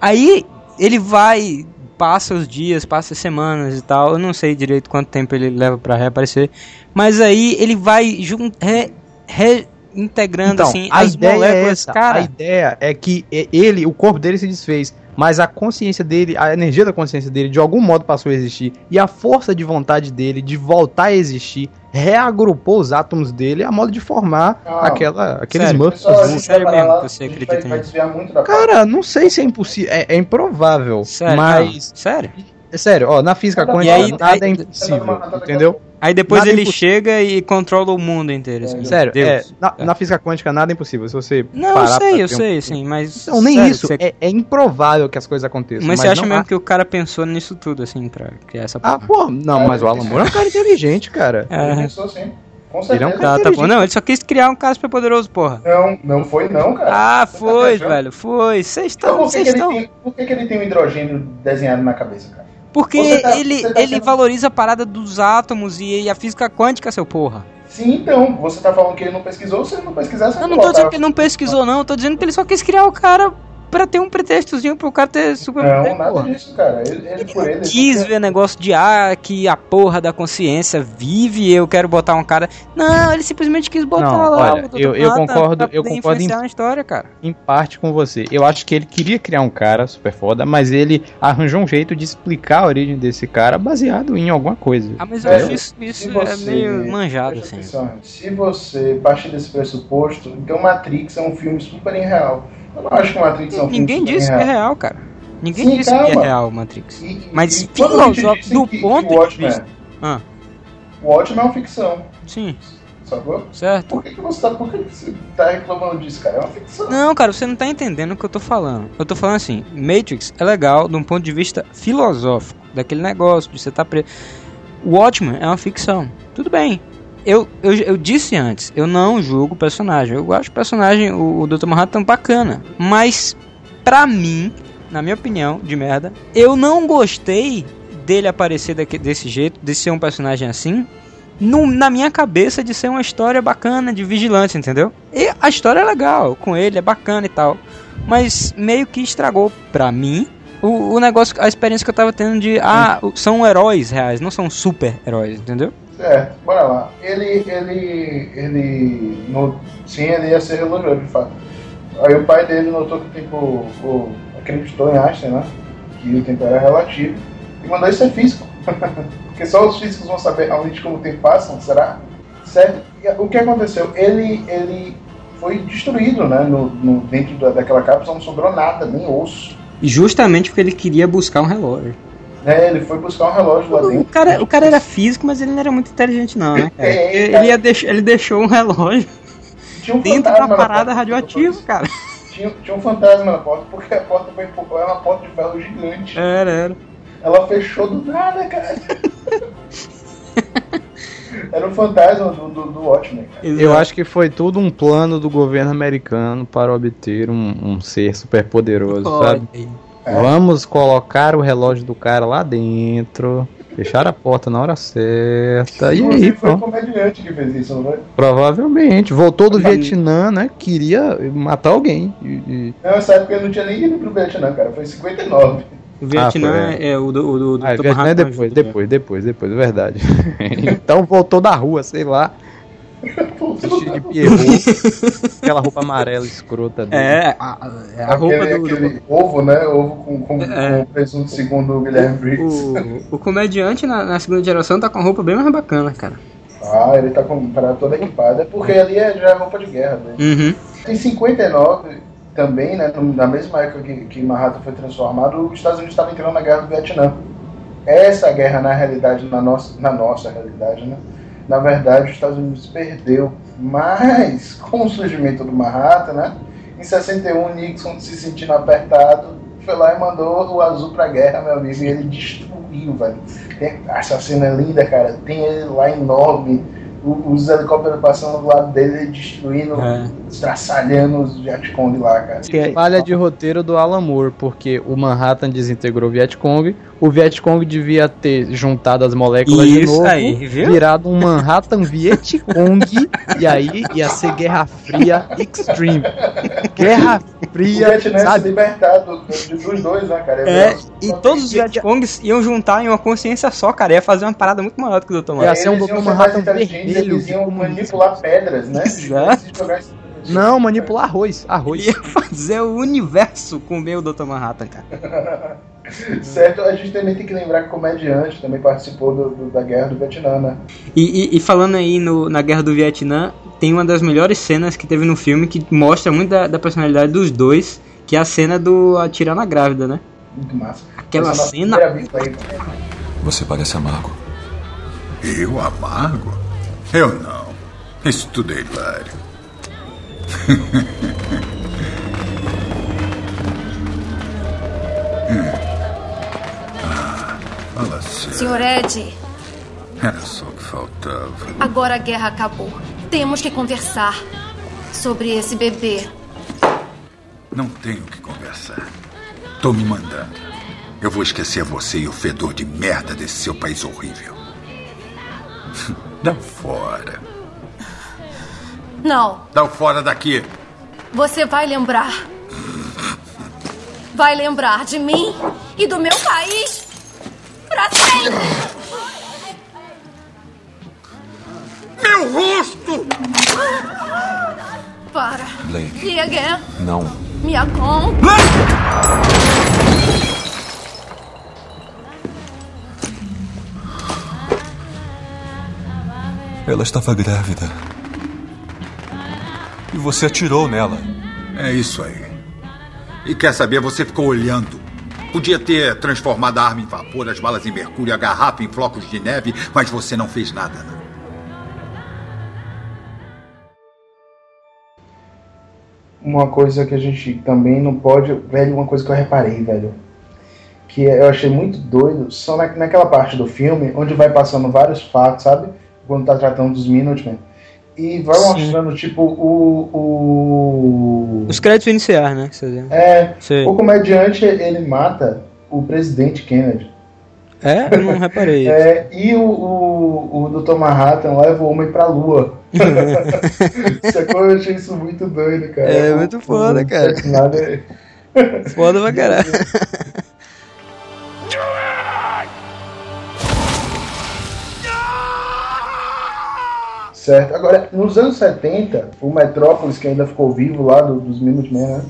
Aí ele vai, passa os dias, passa as semanas e tal. Eu não sei direito quanto tempo ele leva pra reaparecer. Mas aí ele vai jun- re- reintegrando assim a as ideia é moléculas, essa. cara. A ideia é que ele, o corpo dele se desfez, mas a consciência dele, a energia da consciência dele, de algum modo passou a existir. E a força de vontade dele de voltar a existir reagrupou os átomos dele a modo de formar Ah, aquela, aquele sério, Pessoal, gente Sério mesmo lá, que você acredita nisso? desviar muito da Cara, não sei se é impossível. É, é improvável. Sério, mas. não, sério. É sério, ó, na física quântica aí- nada é aí- impossível, entendeu? Aí depois Nada ele impossível. chega e controla o mundo inteiro. assim. Sério, Deus. é, na, É. na física quântica nada é impossível. Se você Não, eu parar pra sei, eu um- sei, sim, mas. Não, nem sério, isso. você- É, é improvável que as coisas aconteçam. Mas você acha não mesmo há- que o cara pensou nisso tudo, assim, pra criar essa Ah, porra? pô, não, mas o Alan Moore é um cara inteligente, cara. Ele É. pensou assim. Com Ele é um certeza. Tá, tá. Não, ele só quis criar um cara super poderoso, porra. Não, não foi não, cara. Ah, tá foi, viajando? velho, foi. Vocês Então, estão. por que, Vocês que, ele estão. tem, por que, que ele tem um hidrogênio desenhado na cabeça, cara? Porque Você tá- ele, você tá ele sendo- valoriza a parada dos átomos e, e a física quântica, seu porra. Sim, então, você tá falando que ele não pesquisou, se ele não pesquisasse, Eu não tô dizendo que ele não pesquisou, não. Eu tô dizendo que ele só quis criar o cara pra ter um pretextozinho pro cara ter super Não, poder, nada porra. disso, cara. Ele, ele por ele. Quis ele- ver negócio de ah, que a porra da consciência vive e eu quero botar um cara. Não, ele simplesmente quis botar Não, lá olha, o Dr. eu- eu Manhattan concordo- pra eu concordo em- na história, cara. Em parte com você. Eu acho que ele queria criar um cara super foda, mas ele arranjou um jeito de explicar a origem desse cara baseado em alguma coisa. Ah, mas eu É, acho isso, isso se é você- meio manjado, assim. atenção, Se você partir desse pressuposto, então Matrix é um filme super irreal. Eu não acho que Matrix é um Ninguém filme disse que é real. real, cara. Ninguém Sim, disse que calma. é real, Matrix. E- e- Mas e filosófico, do que- que ponto o de vista. Ah, O Watchmen é uma ficção, sim, sacou? certo. Por que, que você tá, por que que você tá reclamando disso, cara? É uma ficção. Não, cara, você não tá entendendo o que eu tô falando. Eu tô falando assim, Matrix é legal de um ponto de vista filosófico, daquele negócio de você tá preso. Watchmen é uma ficção. Tudo bem. Eu, eu, eu disse antes, eu não julgo o personagem. Eu acho o personagem, o, o Dr. Manhattan, bacana. Mas, pra mim, na minha opinião, de merda, eu não gostei dele aparecer daque- desse jeito, de ser um personagem assim, no- na minha cabeça de ser uma história bacana de vigilante, entendeu? E a história é legal, com ele é bacana e tal. Mas meio que estragou pra mim o, o negócio, a experiência que eu tava tendo de. Ah, o- são heróis reais, não são super-heróis, entendeu? Certo, bora lá. Ele, ele, ele, no, sim, ele ia ser relojado, de fato. Aí o pai dele notou que tipo, o, acreditou em Einstein, né? Que o tempo era relativo e mandou isso ser físico. <laughs> Porque só os físicos vão saber realmente como o tempo passa, será? Certo? E o que aconteceu? Ele, ele foi destruído, né? No, no- dentro da, daquela cápsula não sobrou nada, nem osso. Justamente porque ele queria buscar um relógio. Né? Ele foi buscar um relógio lá O dentro. cara, o cara era físico, mas ele não era muito inteligente, não, né? cara? É, Ele, cara. ia deix- ele deixou um relógio Tinha um dentro da parada radioativa, cara. Tinha, tinha um fantasma na porta, porque a porta foi empurrar, era uma porta de ferro gigante. Era, era. Ela fechou do nada, cara. <laughs> Era um fantasma do, do, do Watchmen, cara. Eu acho que foi tudo um plano do governo americano para obter um, um ser super poderoso, sabe? Vamos colocar o relógio do cara lá dentro, fechar a porta na hora certa. E aí, Inclusive, foi um comediante que fez isso, não foi? Provavelmente. Voltou do Vietnã, né? Queria matar alguém. E- e- Nessa época ele não tinha nem ido pro Vietnã, cara. Foi em 59. O Vietnã Ah, foi, é o do, o do, do Ah. Vietnã é Manhattan depois, depois, depois, depois, é verdade. <laughs> então voltou da rua, sei lá, vestido de Pierrot, <laughs> aquela roupa amarela escrota dele. É, a, é a roupa aquele, do, do- aquele ovo, né? Ovo com, com, É. com presunto segundo o Guilherme Briggs. o, o comediante na, na segunda geração tá com a roupa bem mais bacana, cara. Ah, ele tá com para toda equipada. É porque ali é já roupa de guerra, né? Uhum. Em 59, também, né, na mesma época que, que Manhattan foi transformado, os Estados Unidos estavam entrando na guerra do Vietnã. Essa guerra, na realidade, na nossa, na nossa realidade, né, na verdade, os Estados Unidos perdeu. Mas, com o surgimento do Manhattan, né, em 61, Nixon, se sentindo apertado, foi lá e mandou o azul pra guerra, meu amigo, e ele destruiu, velho. Essa cena é linda, cara. Tem ele lá enorme, os helicópteros passando do lado dele, destruindo É. estraçalhando os Vietcong lá, cara. Falha de roteiro do Alan Moore, porque o Manhattan desintegrou o Vietcong, o Vietcong devia ter juntado as moléculas de Isso novo, aí, viu? virado um Manhattan Vietcong, e aí ia ser Guerra Fria Extreme. <laughs> Guerra O Fria, Vietnã se sabe? libertar do- do- dos dois, né, cara? É, Só e todos os Vietcongs iam juntar em uma consciência só, cara. Ia fazer uma parada muito maior do que o Dr. Ia Manhattan. ser um eles Dr. Manhattan vermelho, Eles iam manipular pedras, né? Exato. Não, manipular arroz, arroz. Ia fazer o universo com o meu Dr. Manhattan, cara. <laughs> Certo, a gente também tem que lembrar que o comediante também participou do- do- da guerra do Vietnã, né? E, e- e falando aí no- na Guerra do Vietnã, tem uma das melhores cenas que teve no filme que mostra muito da, da personalidade dos dois, que é a cena do atirar na grávida, né? Muito massa. Aquela Essa é cena-. Você parece amargo. Eu amargo? Eu não. Isso tudo é hilário. Ah, <laughs> fala sério. Senhor Ed, Era só o que faltava. agora a guerra acabou. Temos que conversar sobre esse bebê. Não tenho o que conversar. Tô me mandando. Eu vou esquecer você e o fedor de merda desse seu país horrível. <laughs> Dá fora. Não, Dá o fora daqui. você vai lembrar. Vai lembrar de mim e do meu país pra sempre. Meu rosto! Para. Blake. Me again. Não. Me acom. Ela estava grávida. E você atirou nela. É isso aí. E quer saber, você ficou olhando. Podia ter transformado a arma em vapor, as balas em mercúrio, a garrafa em flocos de neve, mas você não fez nada, não. Uma coisa que a gente também não pode. Velho, uma coisa que eu reparei, velho. Que eu achei muito doido, só na, naquela parte do filme, onde vai passando vários fatos, sabe? Quando tá tratando dos Minutemen. E vai Sim. mostrando, tipo, o. o... Os créditos iniciais, né? É, Sei. o comediante ele mata o presidente Kennedy. É? Eu não reparei. <laughs> É, e o, o, o Dr. Manhattan leva o homem pra lua. <laughs> Sacou? Eu achei isso muito doido, cara. É, O- muito foda, cara. é- Foda pra <laughs> caralho. Certo. Agora, nos anos 70, o Metrópolis, que ainda ficou vivo lá do- dos Minutemen, né?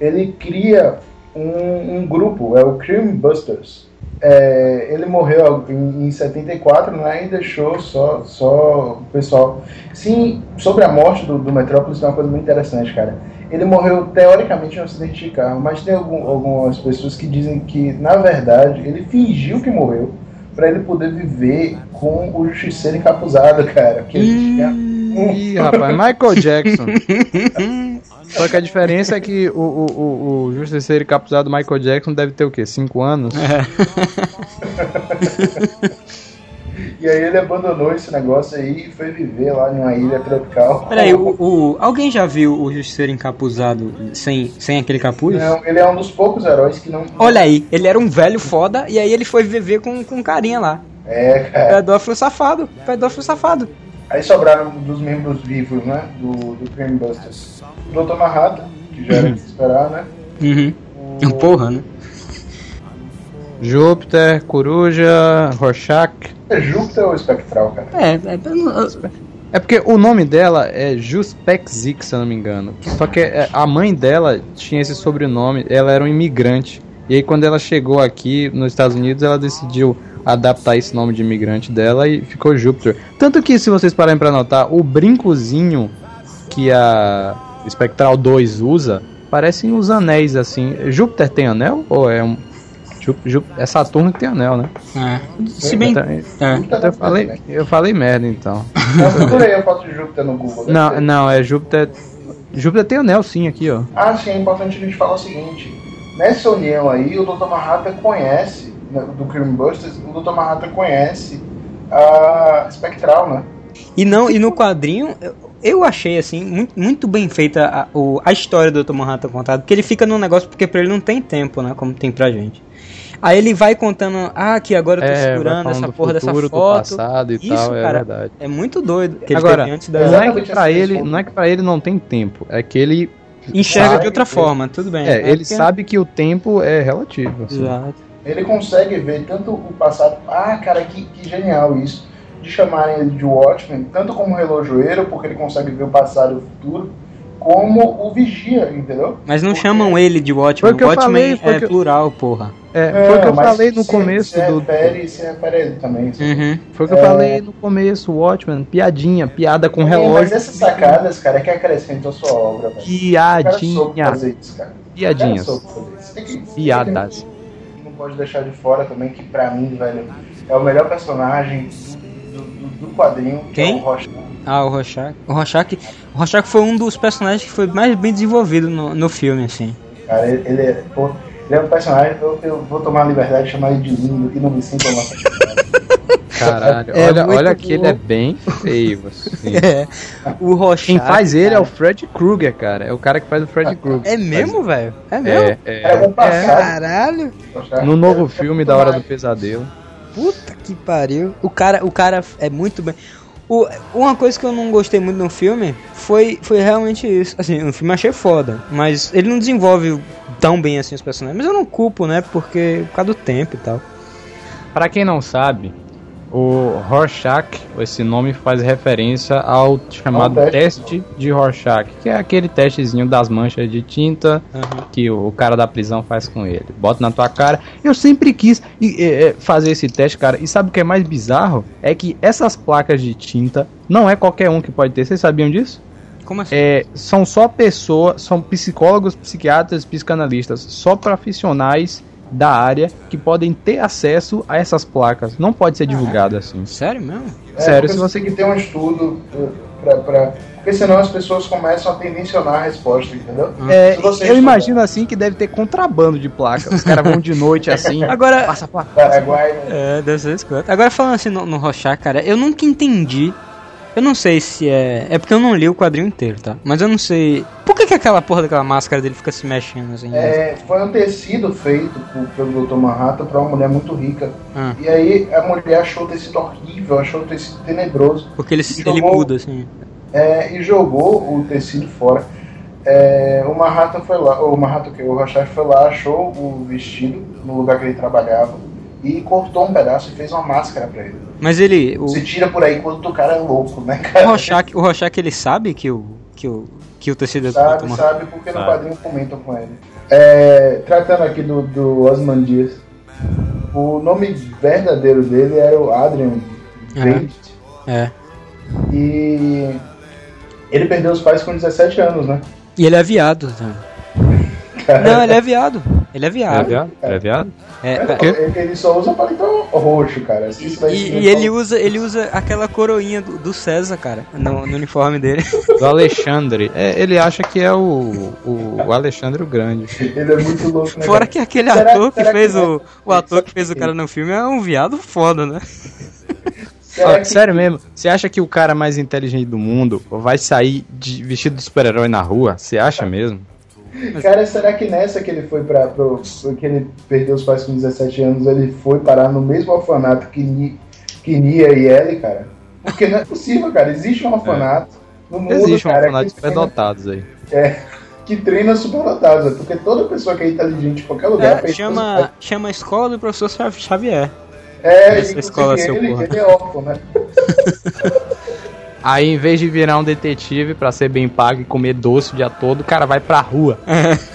Ele cria um, um grupo, é o Cream Busters. É, ele morreu em, em 74, né? E deixou só, só o pessoal. Sim, sobre a morte do, do Metrópolis tem uma coisa muito interessante, cara. Ele morreu teoricamente em um acidente de carro, mas tem algum- algumas pessoas que dizem que, na verdade, ele fingiu que morreu pra ele poder viver com o justiceiro encapuzado, cara. Que ele tinha Ih, <laughs> rapaz, Michael Jackson. <laughs> Só que a diferença é que o, o, o, o justiceiro encapuzado Michael Jackson deve ter o quê? 5 anos? <laughs> E aí ele abandonou esse negócio aí e foi viver lá numa ilha tropical. Peraí, o, o- alguém já viu o Justiceiro encapuzado sem, sem aquele capuz? Não, ele é um dos poucos heróis que não. Olha aí, ele era um velho foda e aí ele foi viver com, com um carinha lá. É, cara. Pedófilo safado, pedófilo safado. Aí sobraram dos membros vivos, né? Do, do Crime Busters. O Dr. Manhattan, que já era de se esperar, né? Uhum. Porra, né? Júpiter, Coruja, Rorschach. É Júpiter ou Espectral, cara? É, é, É porque o nome dela é Juspexik, se eu não me engano. Só que é, a mãe dela tinha esse sobrenome, ela era um imigrante. E aí quando ela chegou aqui nos Estados Unidos, ela decidiu adaptar esse nome de imigrante dela e ficou Júpiter. Tanto que se vocês pararem pra notar, o brincozinho que a Spectral 2 usa, parecem os anéis assim. Júpiter tem anel? Ou é um. É Saturno que tem anel, né? é. Se bem. Então, É. Então eu falei, eu falei merda então. Eu procurei a foto de Júpiter no Google. Não, ter. não, é Júpiter. Júpiter tem anel sim aqui, ó. Ah, sim, é importante a gente falar o seguinte. Nessa união aí, o Dr. Manhattan conhece, né, do Crime Busters, o Dr. Manhattan conhece a Spectral, né? E não, e no quadrinho, eu, eu achei assim, muito, muito bem feita a, o- a história do Dr. Manhattan contada, porque ele fica num negócio porque pra ele não tem tempo, né? Como tem pra gente. Aí ele vai contando, ah, que agora eu tô É, segurando essa do porra dessa futuro, do foto. passado e Isso, tal, é cara, verdade. É muito doido. Que Agora, antes da... não é que pra ele, não é que para ele não tem tempo, é que ele Enxerga sabe de outra forma, tudo bem. é, ele porque- sabe que o tempo é relativo. assim. Exato. Ele consegue ver tanto o passado. Ah, cara, que, que genial isso. De chamarem ele de Watchmen, tanto como relojoeiro, porque ele consegue ver o passado e o futuro, como o vigia, entendeu? Mas não Porque- chamam ele de Watchmen. Foi o que eu Watchmen falei, é o que eu- plural, porra. É, É, foi o que eu falei no se- começo se do. Refere, se refere a ele também. Uhum. Foi o que eu É. falei no começo, Watchmen, piadinha, piada com relógio. Mas essas sacadas, cara, é que acrescentam a sua obra, velho. Piadinha, isso, piadinhas, que- piadas. Não pode deixar de fora também que, pra mim, velho, é o melhor personagem do, do- do quadrinho. que Quem? É o Rorschach. Ah, o Rorschach. O Rorschach, o Rorschach foi um dos personagens que foi mais bem desenvolvido no, no filme, assim. Cara, ele, ele é, pô, ele é um personagem, eu, eu vou tomar a liberdade de chamar ele de lindo e não me sinto mal. <laughs> Caralho, É olha, olha que ele é bem feio. Assim. <laughs> É. O Rorschach. Quem faz ele é cara. o Fred Krueger, cara. É o cara que faz o Fred Krueger. É mesmo, velho? É mesmo? É, Era é, um passado. Caralho. no novo filme da Hora do Pesadelo. Puta que pariu. O cara, o cara é muito bem. O, uma coisa que eu não gostei muito no filme foi, foi realmente isso. Assim, o filme achei foda, mas ele não desenvolve tão bem assim os personagens. Mas eu não culpo, né? Porque por causa do tempo e tal. Pra quem não sabe, o Rorschach, esse nome faz referência ao chamado Ao teste. teste de Rorschach, que é aquele testezinho das manchas de tinta que o, cara da prisão faz com ele. Bota na tua cara. Eu sempre quis é, é, fazer esse teste, cara. E sabe o que é mais bizarro? É que essas placas de tinta não é qualquer um que pode ter. Vocês sabiam disso? Como assim? É, são só pessoas, são psicólogos, psiquiatras, psicanalistas, só profissionais da área que podem ter acesso a essas placas. Não pode ser divulgado assim. Sério mesmo? É, Sério, se você tem que ter um estudo uh, pra, pra- Porque senão as pessoas começam a tendencionar a resposta, entendeu? É, Se você eu estudar imagino assim que deve ter contrabando de placa. Os caras vão de <laughs> noite assim. Agora, Passa a placa. Paraguai, né? É, deve ser escroto. Agora falando assim no, no Rorschach, cara, eu nunca entendi. Eu não sei se é. É porque eu não li o quadrinho inteiro, tá? Mas eu não sei. Por que, que aquela porra daquela máscara dele fica se mexendo assim? É, foi um tecido feito por- pelo Dr. Manhattan pra uma mulher muito rica. Ah. E aí a mulher achou o tecido horrível, achou o tecido tenebroso. Porque ele, E ele jogou- muda, assim. é, e jogou o tecido fora. É, o Manhattan foi lá, o Manhattan, que o Rorschach foi lá, achou o vestido no lugar que ele trabalhava e cortou um pedaço e fez uma máscara pra ele. Mas ele. O, Você tira por aí quando o cara é louco, né, o cara? Rorschach, o Rorschach, ele sabe que o. Que o, que o tecido é do Sabe, Dr. sabe, porque no Sabe. quadrinho comentam com ele. É, tratando aqui do, do Osman Dias, o nome verdadeiro dele era o Adrian. David. É. E ele perdeu os pais com 17 anos, né? E ele é viado também. Não, ele é viado. Ele é É viado. viado? É viado? É, Ele, ele só usa paletó roxo, cara. Isso daí E, e ele usa, ele usa aquela coroinha do, do César, cara, no, no uniforme dele. <laughs> Do Alexandre. É, ele acha que é o, o, o Alexandre o Grande. Ele é muito louco, né? Fora cara? que aquele Será- ator que será fez que- o. O ator que fez o cara no filme é um viado foda, né? <laughs> Ó, que- Sério mesmo, você acha que o cara mais inteligente do mundo vai sair de vestido de super-herói na rua? Você acha mesmo? Cara, será que nessa que ele foi pra. Pro, que ele perdeu os pais com 17 anos, ele foi parar no mesmo orfanato que, Ni, que Nia e Ellie, cara? Porque não é possível, cara. Existe um orfanato no mundo, Existe um cara, orfanato de superdotados aí. que treina superdotados. é Porque toda pessoa que é inteligente em qualquer lugar É, chama, chama a escola do professor Xav- Xavier. É, essa escola, seu ele, porra. ele é órfão, né? <laughs> Aí, em vez de virar um detetive pra ser bem pago e comer doce o dia todo, o cara vai pra rua. <laughs>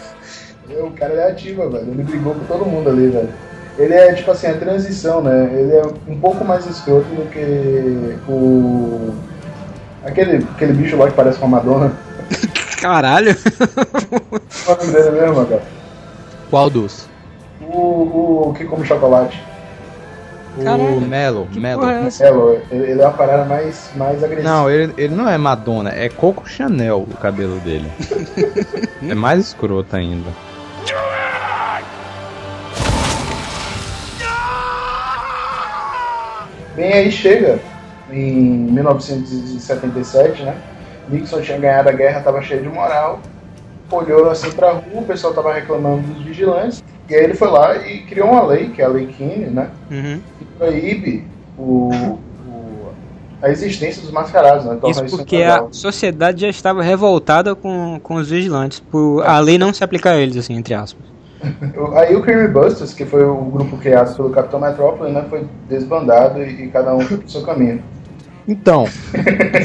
O cara é ativa, velho. Ele brigou com todo mundo ali, velho. Ele é, tipo assim, a transição, né? Ele é um pouco mais escroto do que o. Aquele, aquele bicho lá que parece com a Madonna. <laughs> Caralho. Qual <laughs> é o nome dele mesmo, cara? Qual dos? O, o que come chocolate. O Caralho, Melo, Que Melo. porra é essa? É, Lo, ele, é uma parada mais, mais agressiva. Não, ele, ele não é Madonna, é Coco Chanel o cabelo dele. <laughs> é mais escroto ainda. Bem, aí chega em 1977, né? Nixon tinha ganhado a guerra, tava cheio de moral. Olhou assim pra rua, o pessoal tava reclamando dos vigilantes. E aí ele foi lá e criou uma lei, que é a Lei Keane, né? Uhum. Proíbe o, o- a existência dos mascarados, né? Torna Isso porque a sociedade já estava revoltada com, com os vigilantes, por a lei não se aplicar a eles, assim, entre aspas. <laughs> Aí o Creamy Busters, que foi o grupo criado pelo Capitão Metrópole, né? Foi desbandado e, e cada um foi pro seu caminho. Então,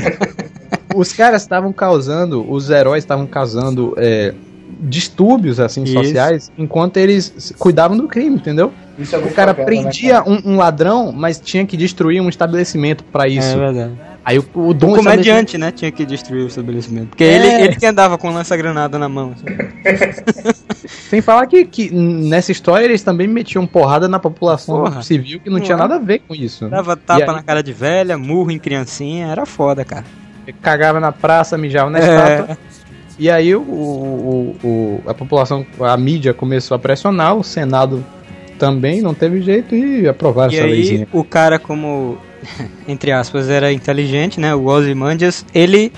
<laughs> os caras estavam causando, os heróis estavam causando é, distúrbios assim Isso. sociais, enquanto eles cuidavam do crime, entendeu? Isso é O cara bacana, né, prendia cara? um, um ladrão, mas tinha que destruir um estabelecimento pra É isso. verdade. Aí o, o O dono do comediante, né, tinha que destruir o estabelecimento. Porque É. ele, ele que andava com lança-granada na mão. assim. <laughs> Sem falar que, que nessa história eles também metiam porrada na população Porra. civil que não tinha Porra. nada a ver com isso. Dava tapa aí- na cara de velha, murro em criancinha, era foda, cara. Cagava na praça, mijava na É. estátua. E aí o, o- o- a população, a mídia começou a pressionar, o Senado também não teve jeito e aprovaram E essa aí, leizinha. o cara, como, <laughs> entre aspas, era inteligente, né, o Ozymandias, ele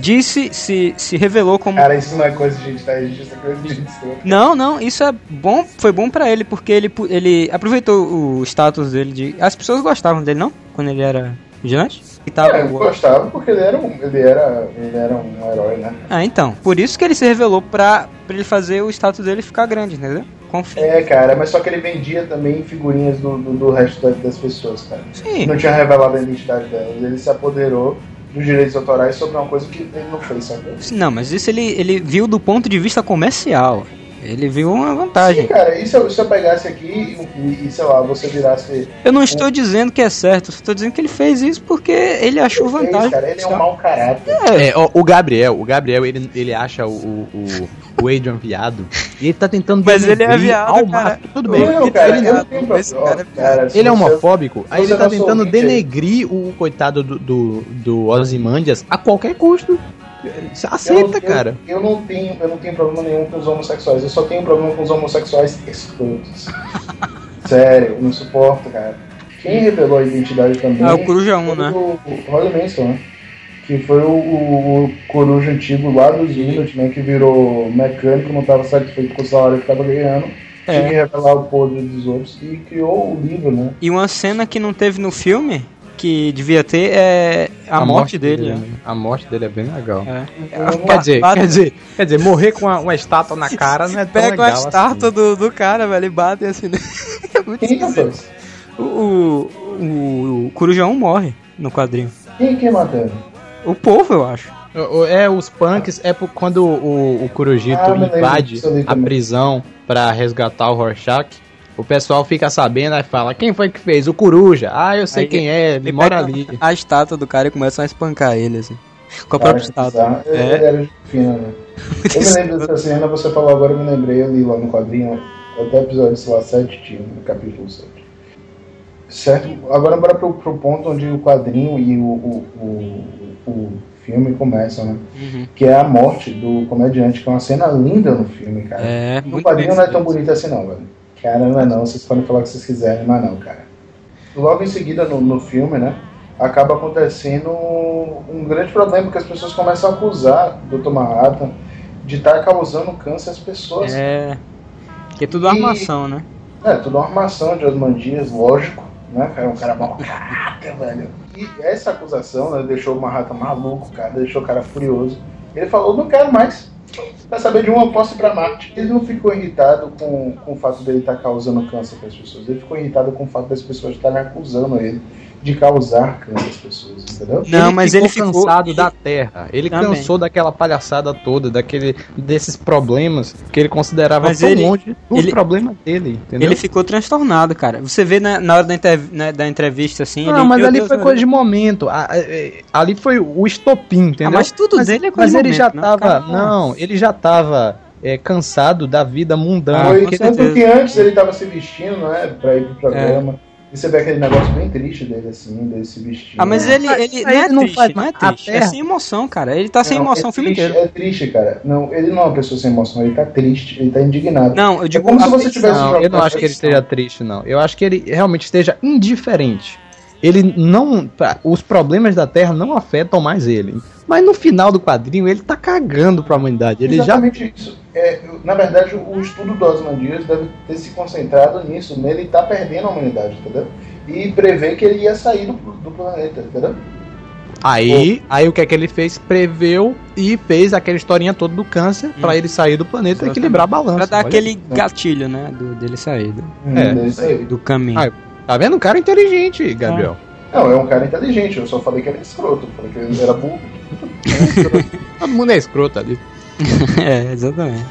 disse, se, se revelou como... Cara, isso não é coisa de gente, tá? Isso é coisa de gente. Não, não, isso é bom, foi bom pra ele, porque ele, ele aproveitou o status dele de... As pessoas gostavam dele, não? Quando ele era vigilante? Tava... É, eu gostava porque ele era um, ele era, ele era um herói, né? Ah, então, por isso que ele se revelou pra, pra ele fazer o status dele ficar grande, entendeu? Confia. É, cara, mas só que ele vendia também figurinhas do, do, do resto da- das pessoas, cara. Sim, Não tinha revelado a identidade delas. Ele se apoderou dos direitos autorais sobre uma coisa que ele não fez, sabe? Não, mas isso ele, ele viu do ponto de vista comercial. Ele viu uma vantagem. Sim, cara, e se eu, se eu pegasse aqui e, e, sei lá, você virasse. Eu não estou dizendo que é certo, estou dizendo que ele fez isso porque ele achou Ele fez, vantagem. cara, ele é um mau caráter. É, ó, o Gabriel, o Gabriel, ele, ele acha o, o, o Adrian viado e ele tá tentando Mas ele é denegrir viado, ao cara. Tudo bem. Não, cara, ele não- esse problema. cara é Ele é homofóbico, aí ele tá nosso tentando ouvinte aí. denegrir o coitado do, do, do Ozymandias a qualquer custo. Aceita, eu- cara. Eu, não tenho, eu não tenho problema nenhum com os homossexuais. Eu só tenho problema com os homossexuais escrotos. <laughs> Sério, eu não suporto, cara. Quem revelou a identidade também. Ah, o Coruja 1, foi né? O, o Manson, né? Que foi o, o, o coruja antigo lá dos Minutemen que virou mecânico, não estava satisfeito com o salário que estava ganhando. É. Tinha que revelar o podre dos outros e criou o livro, né? E uma cena que não teve no filme, que devia ter, é a, morte, dele. né? A morte dele é bem legal. né? É. Eu não- Quer dizer, Bate- quer dizer, quer dizer, morrer com uma, uma estátua na <laughs> cara não é tão Pega legal a estátua assim. do, do cara, velho, e bate assim. né? <laughs> É muito rapaz? O, o, o, o Coruja 1 morre no quadrinho. Quem que matando? O povo, eu acho. É, os punks é quando o, o Ah, invade a prisão pra resgatar o Rorschach. O pessoal fica sabendo e fala: Quem foi que fez? O Coruja. Ah, eu sei Aí quem é, ele Ele mora ali. A estátua do cara e começam a espancar ele, assim. Com a própria que estátua. Eu- É. Ele era fina, né? Eu me lembro dessa cena, você falou agora, eu me lembrei, eu li lá no quadrinho, até episódio, sei lá, 7 tinha, no capítulo 7. Certo? Agora bora pro, pro ponto onde o quadrinho e o, o, o, o filme começam, né? Uhum. Que é a morte do comediante, que é uma cena linda no filme, cara. É, No quadrinho não é tão bonito assim não, velho. Cara, não é não, vocês podem falar o que vocês quiserem, mas não, cara. Logo em seguida, no, no filme, né, acaba acontecendo um grande problema, porque as pessoas começam a acusar o Dr. Manhattan de estar causando câncer às pessoas. É, É. Que é tudo E- armação, né? tudo uma armação de Osmandias, lógico, né, cara, é um cara mau caráter, velho. E essa acusação, né, deixou o Manhattan maluco, cara, deixou o cara furioso. Ele falou, não quero mais. Pra saber de uma, ir pra Marte. Ele não ficou irritado com, com o fato dele estar causando câncer para as pessoas. Ele ficou irritado com o fato das pessoas estarem acusando ele de causar câncer às pessoas, entendeu? Não, mas ele ficou cansado ele- da Terra. Ele Também. cansou daquela palhaçada toda, daquele desses problemas que ele considerava Mas tão ele- longe dos ele- problemas dele, entendeu? Ele ficou transtornado, cara. Você vê na, na hora da, interv- né, da entrevista assim. Não, ele, mas meu ali Deus, foi meu coisa de Deus. momento. A- a- é, ali foi o estopim, entendeu? Ah, mas tudo dele é coisa Mas de ele momento, já né? tava. Cara, não, ele já tava é, cansado da vida mundana. Foi tanto certeza. que antes ele tava se vestindo, né, pra ir pro programa. E você vê aquele negócio bem triste dele, assim, dele se vestindo. Ah, mas ele, Mas ele não é não triste, faz não é mais. A triste. É sem emoção, cara. Ele tá sem Não, emoção é o filme triste, inteiro. É triste, cara. Não, ele não é uma pessoa sem emoção, ele tá triste, ele tá indignado. Não, eu digo como se você tivesse Não, eu não acho que ele esteja triste, não. Eu acho que ele realmente esteja indiferente. Ele não. Os problemas da Terra não afetam mais ele. Mas no final do quadrinho, ele tá cagando pra humanidade. Ele já. Exatamente isso. É, na verdade, o estudo do Osmandias deve ter se concentrado nisso, nele tá perdendo a humanidade, entendeu? E prever que ele ia sair do, do planeta, entendeu? Aí, aí o que é que ele fez? Preveu e fez aquela historinha toda do câncer pra ele sair do planeta e equilibrar a balança. Pra dar aquele gatilho, né? Do, dele sair do, É. Hum, isso aí. do caminho. Ah, Tá vendo? Um cara inteligente, Gabriel. Não, é um cara inteligente, eu só falei que ele é escroto, falei que ele era burro. <laughs> Todo mundo é escroto ali. <laughs> é, exatamente.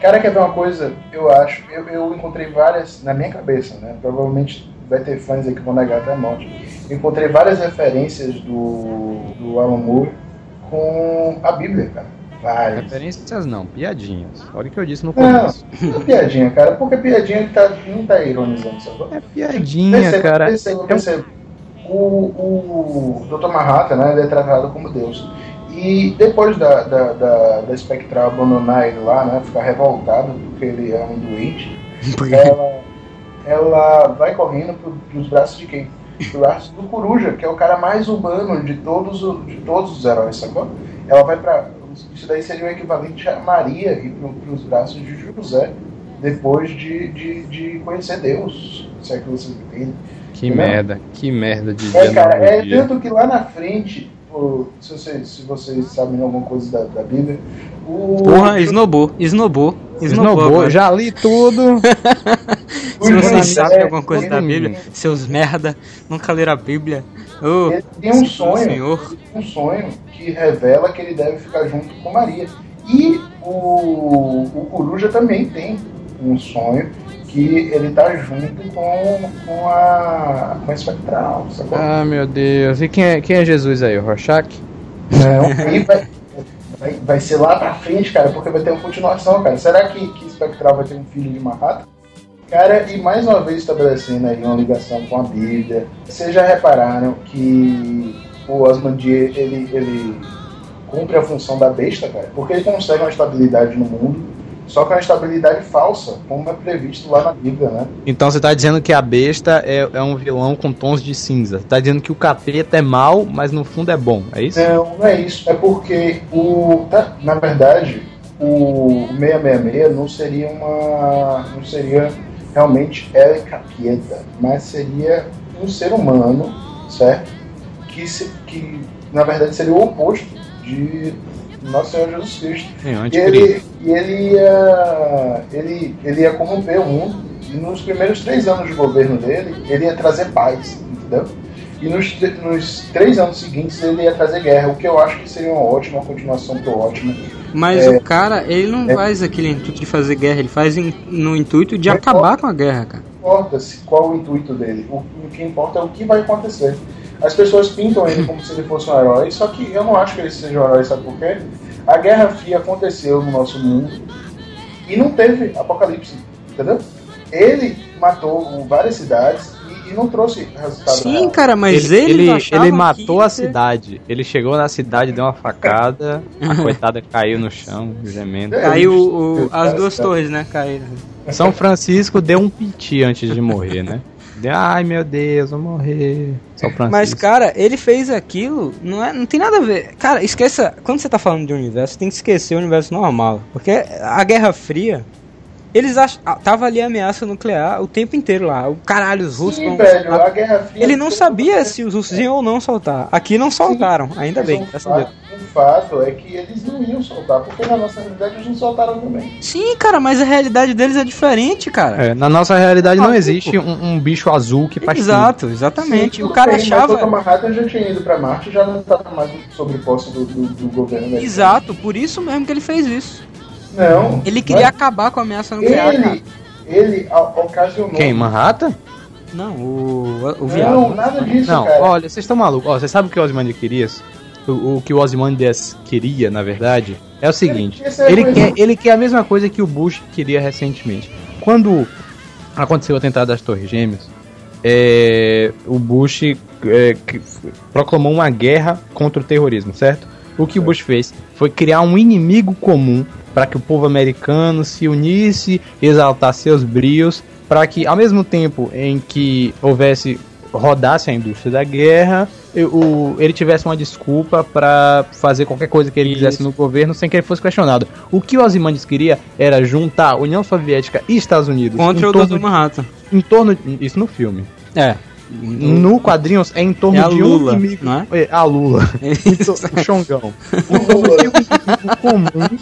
Cara, quer ver uma coisa? Eu acho, eu, eu encontrei várias, na minha cabeça, né? Provavelmente vai ter fãs aí que vão negar até a morte. Encontrei várias referências do, do Alan Moore com a Bíblia, cara. Referências não, piadinhas. Olha o que eu disse no Não, começo. não é piadinha, cara, porque piadinha tá, não tá ironizando, sabe? É piadinha, Perceba, cara. perceba, perceba. O, o Dr. Manhattan, né, ele é tratado como Deus. E depois da, da, da, da Spectral abandonar ele lá, né, ficar revoltado porque ele é um doente, <laughs> ela, ela vai correndo pro, pros braços de quem? Pros braços do Coruja, que é o cara mais humano de todos, de todos os heróis, sacou? Ela vai pra. Isso daí seria o equivalente a Maria ir pro, pros braços de José, depois de, de, de conhecer Deus, se é que vocês entendem. Que Entendeu? merda, que merda de É, cara, é tanto que lá na frente, o- se, vocês, se vocês sabem alguma coisa da, da Bíblia, o. Porra, esnobou, esnobou, esnobou. Já li tudo. <laughs> Se vocês sabem Depp, alguma coisa da Bíblia, seus merda, nunca leram a Bíblia. Ô, Ele tem um sonho, Senhor. um sonho que revela que ele deve ficar junto com Maria. E o, o Coruja também tem um sonho que ele tá junto com, com a com a Espectral, sacou? Ah, meu Deus. E quem é, quem é Jesus aí? O Rorschach? Não, aí vai, vai, vai ser lá pra frente, cara, porque vai ter uma continuação, cara. Será que, que Spectral vai ter um filho de Manhattan? Cara, e mais uma vez estabelecendo aí uma ligação com a Bíblia. Vocês já repararam que o Osmandier, ele, ele cumpre a função da besta, cara? Porque ele consegue uma estabilidade no mundo, só que é uma estabilidade falsa, como é previsto lá na Bíblia, né? Então você tá dizendo que a besta é, é um vilão com tons de cinza. Tá dizendo que o capeta é mal, mas no fundo é bom. É isso? Não, não é isso. É porque o. tá, na verdade, o 666 não seria uma. não seria realmente El Capeta, mas seria um ser humano, certo? Que, se, que na verdade seria o oposto de Nosso Senhor Jesus Cristo. É, E ele, e ele, ia, ele, ele ia corromper o mundo. E nos primeiros três anos de governo dele, ele ia trazer paz, entendeu? E nos, nos três anos seguintes ele ia trazer guerra, o que eu acho que seria uma ótima continuação pro ótimo. Mas É. o cara, ele não É. faz aquele intuito de fazer guerra, ele faz em- no intuito de Não acabar com a guerra, cara. Não importa se, qual o intuito dele, o, o que importa é o que vai acontecer. As pessoas pintam ele como se ele fosse um herói, só que eu não acho que ele seja um herói, sabe por quê? A Guerra Fria aconteceu no nosso mundo e não teve apocalipse, entendeu? Ele matou várias cidades e, não trouxe resultado Sim, real. cara, mas ele, ele, ele matou a cidade. Ele chegou na cidade, deu uma facada, a coitada caiu no chão, gemendo. É. Caiu o- as duas cara. torres, né? Caíram. São Francisco deu um piti antes de morrer, né? Ai meu Deus, vou morrer. Mas, cara, ele fez aquilo, não, é, não tem nada a ver. Cara, esqueça. Quando você tá falando de universo, tem que esquecer o universo normal. Porque a Guerra Fria. Eles acham. ah, Tava ali a ameaça nuclear o tempo inteiro lá. O caralho, os russos. Sim, vão velho, a Guerra Fria. Ele não sabia se os russos iam ou não soltar. Aqui não soltaram, ainda Mas bem, um fato, um fato é que eles não iam soltar, porque na nossa realidade eles não soltaram também. Sim, cara, mas a realidade deles é diferente, cara. É, na nossa realidade não Maluco. existe um, um bicho azul que faz Exato, exatamente. Sim, o cara bem, Mas o achava. Manhattan já tinha ido pra Marte já não estava mais sob posse do, do, do governo. Exato, por isso mesmo que ele fez isso. Não. Ele queria mas acabar com a ameaça nuclear, cara. Ele, ele a- ocasionou. Quem? Manhattan? Não, o, o viado. Não, nada disso, Não, cara. olha, vocês estão malucos. Ó, Você sabe o que o Ozymandias queria? O, o que o Ozymandias queria, na verdade, é o seguinte. Ele Ele quer, ele quer a mesma coisa que o Bush queria recentemente. Quando aconteceu o atentado das Torres Gêmeas, é, o Bush é, que- proclamou uma guerra contra o terrorismo, certo? O que o Bush fez foi criar um inimigo comum para que o povo americano se unisse, exaltasse seus brios, para que ao mesmo tempo em que houvesse rodasse a indústria da guerra, o- ele tivesse uma desculpa para fazer qualquer coisa que ele quisesse no governo sem que ele fosse questionado. O que o Ozymandias queria era juntar União Soviética e Estados Unidos Contra em o Dr. Manhattan. em torno isso no filme. É. No quadrinhos é em torno É a de Lula, um inimigo. não é? A Lula. <laughs> o Xongão. <laughs> Um inimigo comum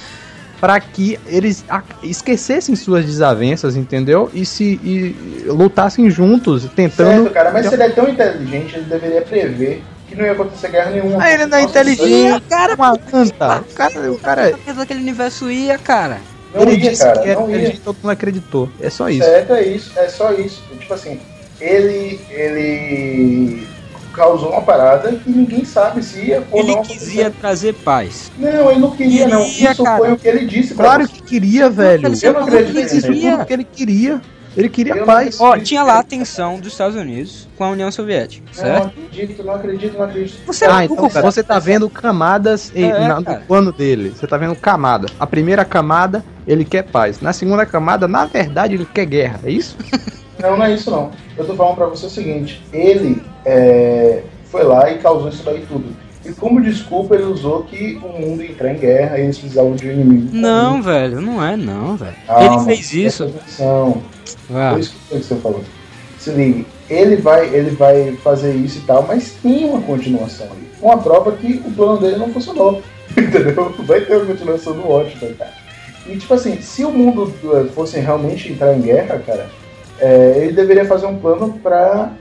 para que eles esquecessem suas desavenças, entendeu? E se e lutassem juntos, tentando. Certo, cara, mas se ele é tão inteligente, ele deveria prever que não ia acontecer guerra nenhuma. Ah, ele não é Nossa, inteligente, cara, uma anta. O cara, o cara, aquele universo ia, cara. Não ele ia, disse cara, que era não todo mundo acreditou. É só isso. Certo, é isso, é só isso. Tipo assim, ele, ele causou uma parada que ninguém sabe se ia ou Ele não quisia trazer paz. Não, ele não queria, não. Queria, Isso cara. foi o que ele disse Claro você. que queria, velho. ele Eu não acredito ele nisso. queria. Porque ele queria. Ele queria Eu não paz. Ó, tinha lá a tensão dos Estados Unidos com a União Soviética, Não certo? acredito, não acredito, não acredito. Você Ah, é então burro, cara. você tá vendo camadas em, É, na- no plano dele. Você tá vendo camada. A primeira camada, ele quer paz. Na segunda camada, na verdade, ele quer guerra. É isso? <laughs> Não, não é isso não. Eu tô falando pra você o seguinte, ele é, foi lá e causou isso daí tudo. E como desculpa ele usou que o mundo ia entrar em guerra e eles precisavam de um inimigo. Não, velho, não é não, velho. Calma, ele fez isso. atenção. Ah, Foi isso que você falou. Se ligue, ele vai, ele vai fazer isso e tal, mas tem uma continuação ali. Uma prova que o plano dele não funcionou. <laughs> Entendeu? Vai ter uma continuação do Watchmen, cara. E tipo assim, se o mundo eh, fosse realmente entrar em guerra, cara, é, ele deveria fazer um plano pra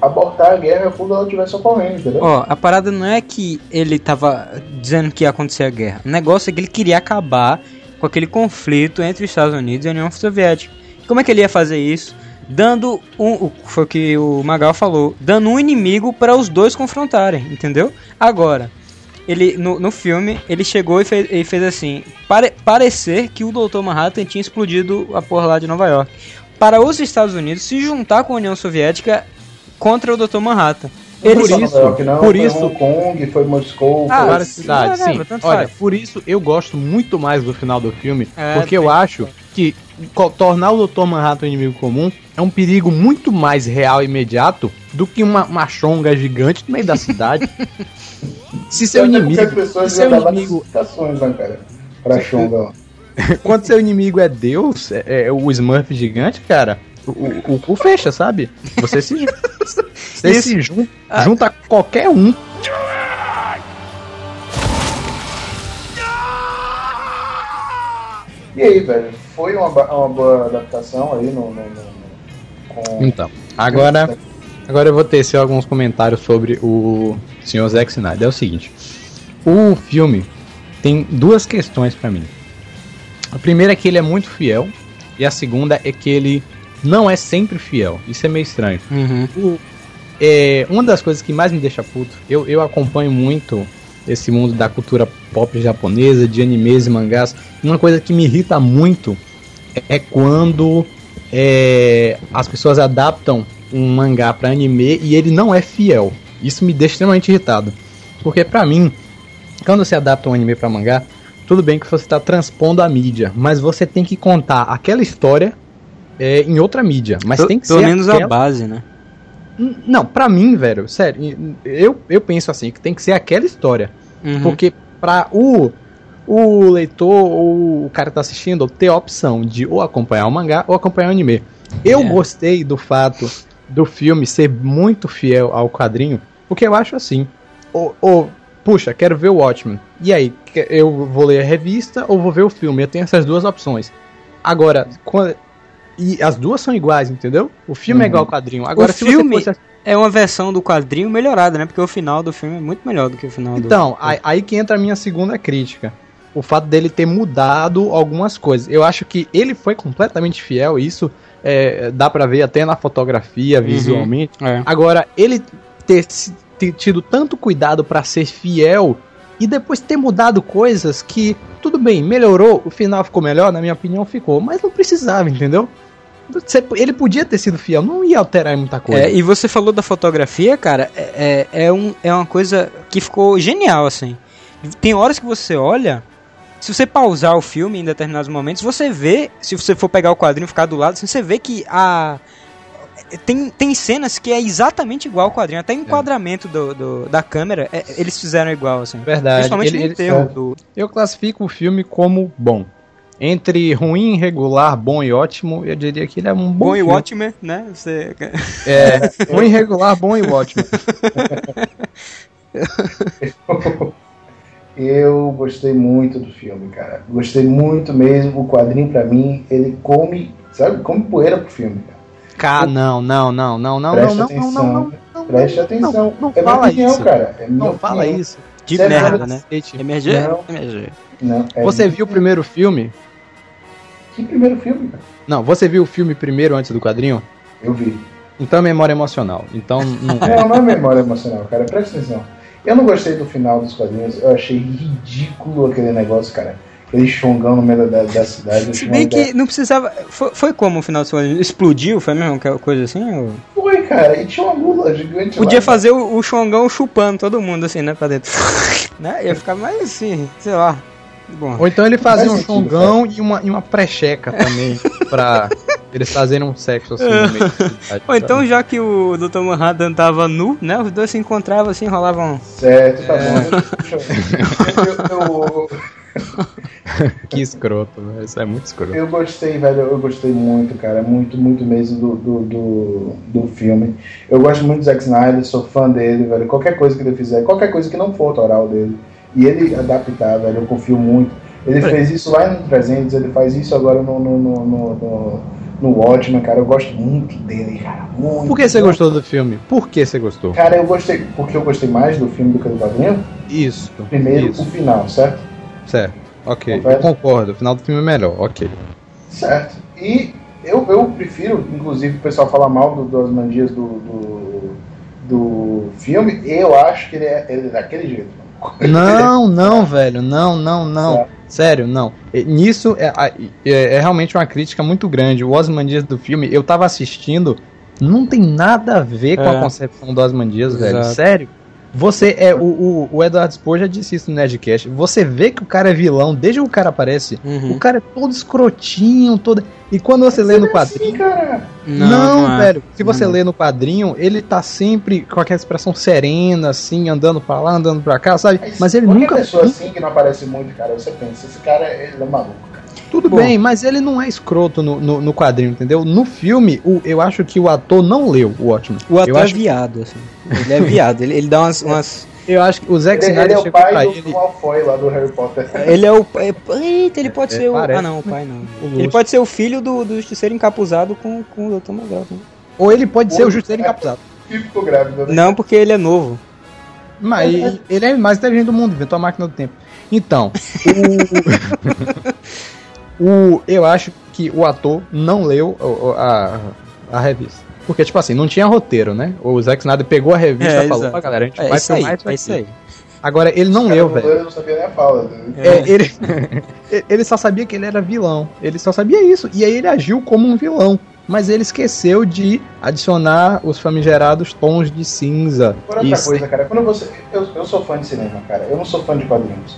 abortar a guerra quando ela estivesse ocorrendo, entendeu? Ó, a parada não é que ele tava dizendo que ia acontecer a guerra. O negócio é que ele queria acabar com aquele conflito entre os Estados Unidos e a União Soviética. Como é que ele ia fazer isso? Dando um. Foi o que o Magal falou. Dando um inimigo para os dois confrontarem, entendeu? Agora, ele no, no filme, ele chegou e fez, e fez assim: pare, parecer que o Dr. Manhattan tinha explodido a porra lá de Nova York. Para os Estados Unidos se juntar com a União Soviética contra o Dr. Manhattan. Ele Por isso- York, não, por foi isso- Hong Kong, foi Moscou, Ah, foi... várias cidades, whatever, sim. Olha, faz. por isso eu gosto muito mais do final do filme, É, porque eu acho que tornar o Dr. Manhattan um inimigo comum é um perigo muito mais real e imediato do que uma, uma chonga gigante no meio da cidade. <laughs> Se seu inimigo, se seu inimigo, né, cara? Pra Xonga, ó. <laughs> quando seu inimigo é Deus, é, é o Smurf gigante, cara, o, o, o cu fecha, sabe? Você se, <laughs> você Isso. se jun- junta qualquer um. E aí, velho? Foi uma, uma boa adaptação aí no... no, no-. Então, agora Agora eu vou tecer alguns comentários sobre o Sr. Zack Snyder. É o seguinte: o filme tem duas questões pra mim. A primeira é que ele é muito fiel, e a segunda é que ele não é sempre fiel. Isso é meio estranho. Uhum. O- é, uma das coisas que mais me deixa puto, eu, eu acompanho muito esse mundo da cultura pop japonesa, de animes e mangás. Uma coisa que me irrita muito é quando é, as pessoas adaptam um mangá pra anime e ele não é fiel. Isso me deixa extremamente irritado. Porque pra mim, quando você adapta um anime pra mangá, tudo bem que você está transpondo a mídia, mas você tem que contar aquela história é, em outra mídia. Mas Pelo- tem que Pelo ser menos a aquela- base, né? Não, pra mim, velho, sério, eu, eu penso assim, que tem que ser aquela história. Uhum. Porque pra o, o leitor ou o cara que tá assistindo ter a opção de ou acompanhar o mangá ou acompanhar o anime. Eu É. gostei do fato do filme ser muito fiel ao quadrinho, porque eu acho assim. Ou, ou, puxa, quero ver o Watchmen. E aí, eu vou ler a revista ou vou ver o filme? Eu tenho essas duas opções. Agora, quando- e as duas são iguais, entendeu? O filme é Uhum. igual ao quadrinho. Agora, O se filme- você fosse É uma versão do quadrinho melhorada, né? Porque o final do filme é muito melhor do que o final do. Então, aí, que entra a minha segunda crítica. O fato dele ter mudado algumas coisas. Eu acho que ele foi completamente fiel, isso é, dá pra ver até na fotografia, visualmente. É. Agora, ele ter tido tanto cuidado pra ser fiel e depois ter mudado coisas que, tudo bem, melhorou, o final ficou melhor, na minha opinião ficou, mas não precisava, entendeu? Ele podia ter sido fiel, não ia alterar muita coisa. É, e você falou da fotografia, cara, é, é, é um, é uma coisa que ficou genial, assim. Tem horas que você olha, se você pausar o filme em determinados momentos, você vê, se você for pegar o quadrinho e ficar do lado, assim, você vê que a. Tem, tem cenas que é exatamente igual ao quadrinho, até o enquadramento do, do- da câmera, é- eles fizeram igual, assim. Verdade. Principalmente Ele- no ele- enterro do. Eu classifico o filme como bom. Entre ruim, regular, bom e ótimo, eu diria que ele é um bom, Bom e filme. Watchmen, né? Você... É, <laughs> ruim, regular, bom e ótimo. <laughs> Eu gostei muito do filme, cara. Gostei muito mesmo. O quadrinho, pra mim, ele come, sabe, come poeira pro filme, cara. Cá, não, não, não, não, não, Preste não, não, atenção. não, não, não, Preste não, atenção. Não, é minha fala opinião, isso. cara. É Não fala opinião. isso. De Sério, merda, cara, né? Cacete. MRG? Não. MRG. Não, é Você viu o primeiro filme? Que primeiro filme, cara? Não, você viu o filme primeiro antes do quadrinho? Eu vi. Então é memória emocional. Então <laughs> não é. Não, não é memória emocional, cara. Presta atenção. Eu não gostei do final dos quadrinhos. Eu achei ridículo aquele negócio, cara. Aquele no meio da, da cidade. eu Se bem que não precisava. Foi, foi como o final do seu Explodiu? Foi mesmo aquela coisa assim? ou- Foi, cara. E tinha uma gula gigante Podia lá, fazer o, o Xongão chupando todo mundo assim, né? Pra dentro. <laughs> né? Ia ficar mais assim, sei lá. Bom. Ou então ele fazia um chongão e uma, e uma precheca também. <laughs> pra eles fazerem um sexo assim no meio. <laughs> Ou então, já que o Dr. Manhattan tava nu, né? Os dois se encontravam assim, rolavam. Certo, tá É. bom. Eu, eu- <laughs> Que escroto, velho. Isso é muito escroto. eu gostei, velho. Eu gostei muito, cara. Muito, muito mesmo do, do, do, do filme. Eu gosto muito do Zack Snyder, sou fã dele, velho. Qualquer coisa que ele fizer, qualquer coisa que não for autoral dele, e ele adaptar, velho, eu confio muito. Ele fez isso lá no 300, ele faz isso agora no, no, no, no, no, no Watchmen, cara. Eu gosto muito dele, cara. Muito. Por que você gostou do filme? Por que você gostou? Cara, eu gostei. Porque eu gostei mais do filme do que do quadrinho. Isso. Primeiro, isso. o final, certo? Certo. Ok. Eu concordo. O final do filme é melhor. Ok. Certo. E eu, eu prefiro, inclusive, o pessoal falar mal do, das mandias do, do, do filme. Eu acho que ele é, ele é daquele jeito. mano. <laughs> Não, não, velho. Não, não, não. Certo. Sério, não. E Nisso é, é- é realmente uma crítica muito grande. O Osmandias do filme, eu tava assistindo, não tem nada a ver com É. a concepção do Osmandias, velho. Exato. Sério. Você é. O, o, o Eduardo Spor já disse isso no Nerdcast. Você vê que o cara é vilão desde que o cara aparece. Uhum. O cara é todo escrotinho, todo. E quando você lê no Sim, quadrinho. cara. Não, é. velho. Se você Não. lê no quadrinho, ele tá sempre com aquela expressão serena, assim, andando pra lá, andando pra cá, sabe? Mas ele nunca. pessoa assim que não aparece muito, cara, você pensa, esse cara ele é maluco. Tudo Bom. bem, mas ele não é escroto no, no, no quadrinho, entendeu? No filme, o, eu acho que o ator não leu o ótimo. O ator eu é acho, viado, assim. Ele é viado. Ele, ele dá umas. umas... eu acho que o Zack Ele, ele Snyder é o pai do, ele. Malfoy lá do Harry Potter. Ele é o. É, eita, ele pode É, ser o. parece. Ah, não, o pai não. O Ele pode ser o filho do, do Justiceiro encapuzado com, com o Dr. Magal. Né? Ou ele pode ser o Ou- Justiceiro encapuzado. E ficou grávido, né? Não, porque ele é novo. Mas ele- ele é o mais inteligente do mundo, inventou a máquina do tempo. Então, <laughs> o, o- eu acho que o ator não leu o- a, a revista. Porque, tipo assim, não tinha roteiro, né? O Zack Snyder pegou a revista É, e falou. "Ó, galera, a gente É vai isso aí, filmar isso é isso aqui." aí. Agora, ele não leu, velho. Eu não sabia nem a fala. né? É, ele, <laughs> ele só sabia que ele era vilão. Ele só sabia isso. E aí ele agiu como um vilão. Mas ele esqueceu de adicionar os famigerados tons de cinza. Por outra Isso. coisa, cara, quando você. Eu, eu sou fã de cinema, cara. Eu não sou fã de quadrinhos.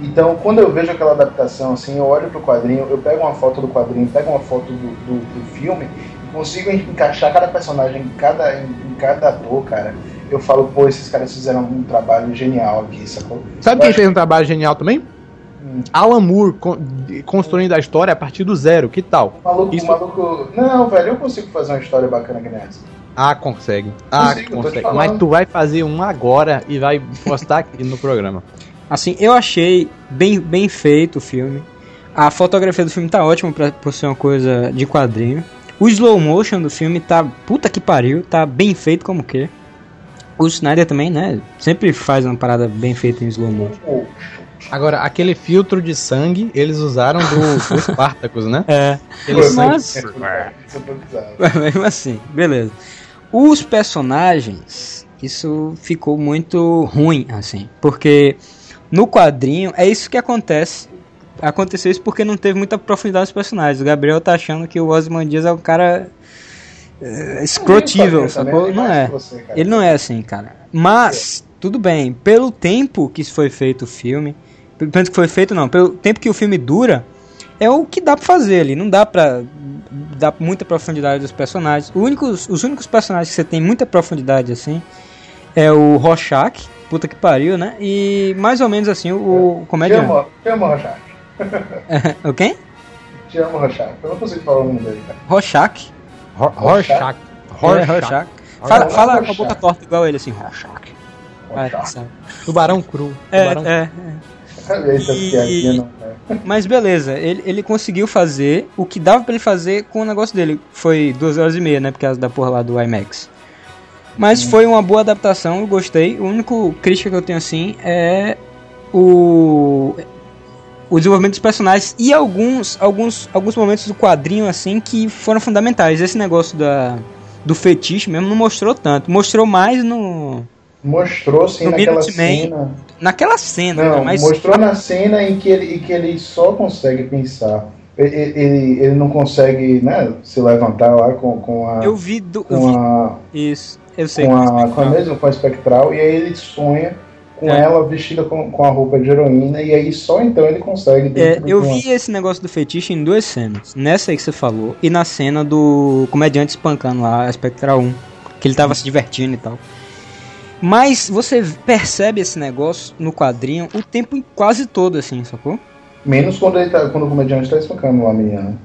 Então, quando eu vejo aquela adaptação, assim, eu olho pro quadrinho, eu pego uma foto do quadrinho, pego uma foto do, do, do filme e consigo encaixar cada personagem em cada, em, em cada ator, cara. Eu falo, pô, esses caras fizeram um trabalho genial aqui, sacou? Sabe Eu quem acho fez um trabalho genial também? Hum. Alan Moore, con- construindo a história a partir do zero. Que tal? O maluco, Isso- o maluco. Não, velho, eu consigo fazer uma história bacana que nem essa. Ah, consegue. Ah, Consigo, consegue. Mas tu vai fazer um agora e vai postar aqui no programa. <laughs> Assim, eu achei bem, bem feito o filme. A fotografia do filme tá ótima pra, por ser uma coisa de quadrinho. O slow motion do filme tá puta que pariu, tá bem feito como que. O Snyder também, né? Sempre faz uma parada bem feita em slow motion. Agora, aquele filtro de sangue, eles usaram do, do <laughs> Spartacus, né? É, Aquele Foi, sangue. mas- mas mesmo assim, beleza. Os personagens, isso ficou muito ruim, assim. Porque no quadrinho, é isso que acontece. Aconteceu isso porque não teve muita profundidade dos personagens. O Gabriel tá achando que o Osmandias é um cara é, escrotível, Eu também, sacou? Não é. você. Ele não é assim, cara. Mas, tudo bem, pelo tempo que foi feito o filme, pelo tempo que foi feito não, pelo tempo que o filme dura, é o que dá pra fazer ali. Não dá pra dar muita profundidade dos personagens. O únicos, os únicos personagens que você tem muita profundidade assim é o Rorschach, puta que pariu, né? E mais ou menos assim o, o Te comediante. amo, te amo, Rochat. <laughs> o quem? Te amo, Rochat. Eu não consigo falar o nome dele, cara. Rorschach. Ro- Rorschach. É. Rorschach. Fala, fala com a boca torta igual ele assim, Rorschach. sabe? Tubarão cru. É, Tubarão é, Olha essa E- piadinha, não é? Mas beleza, ele, ele conseguiu fazer o que dava pra ele fazer com o negócio dele. Foi duas horas e meia, né? Por causa da porra lá do IMAX. Mas foi uma boa adaptação, eu gostei. O único crítica que eu tenho assim é o o desenvolvimento dos personagens e alguns alguns alguns momentos do quadrinho assim que foram fundamentais. Esse negócio da do fetiche mesmo não mostrou tanto, mostrou mais no Mostrou sim No naquela Minuteman, cena. naquela cena, Não, né? mas mostrou na cena em que ele, em que ele só consegue pensar. Ele, ele, ele não consegue né, se levantar lá com, com a. eu vi do eu vi a, isso, eu sei. com a, com a mesma com a espectral e aí ele sonha com É. ela vestida com, com a roupa de heroína e aí só então ele consegue É, eu uma- vi esse negócio do fetiche em duas cenas. Nessa aí que você falou e na cena do comediante espancando lá a Spectral 1. Que ele tava se divertindo e tal. Mas você percebe esse negócio no quadrinho o tempo quase todo, assim, sacou? menos quando ele tá, quando o comediante tá espancando lá a menina.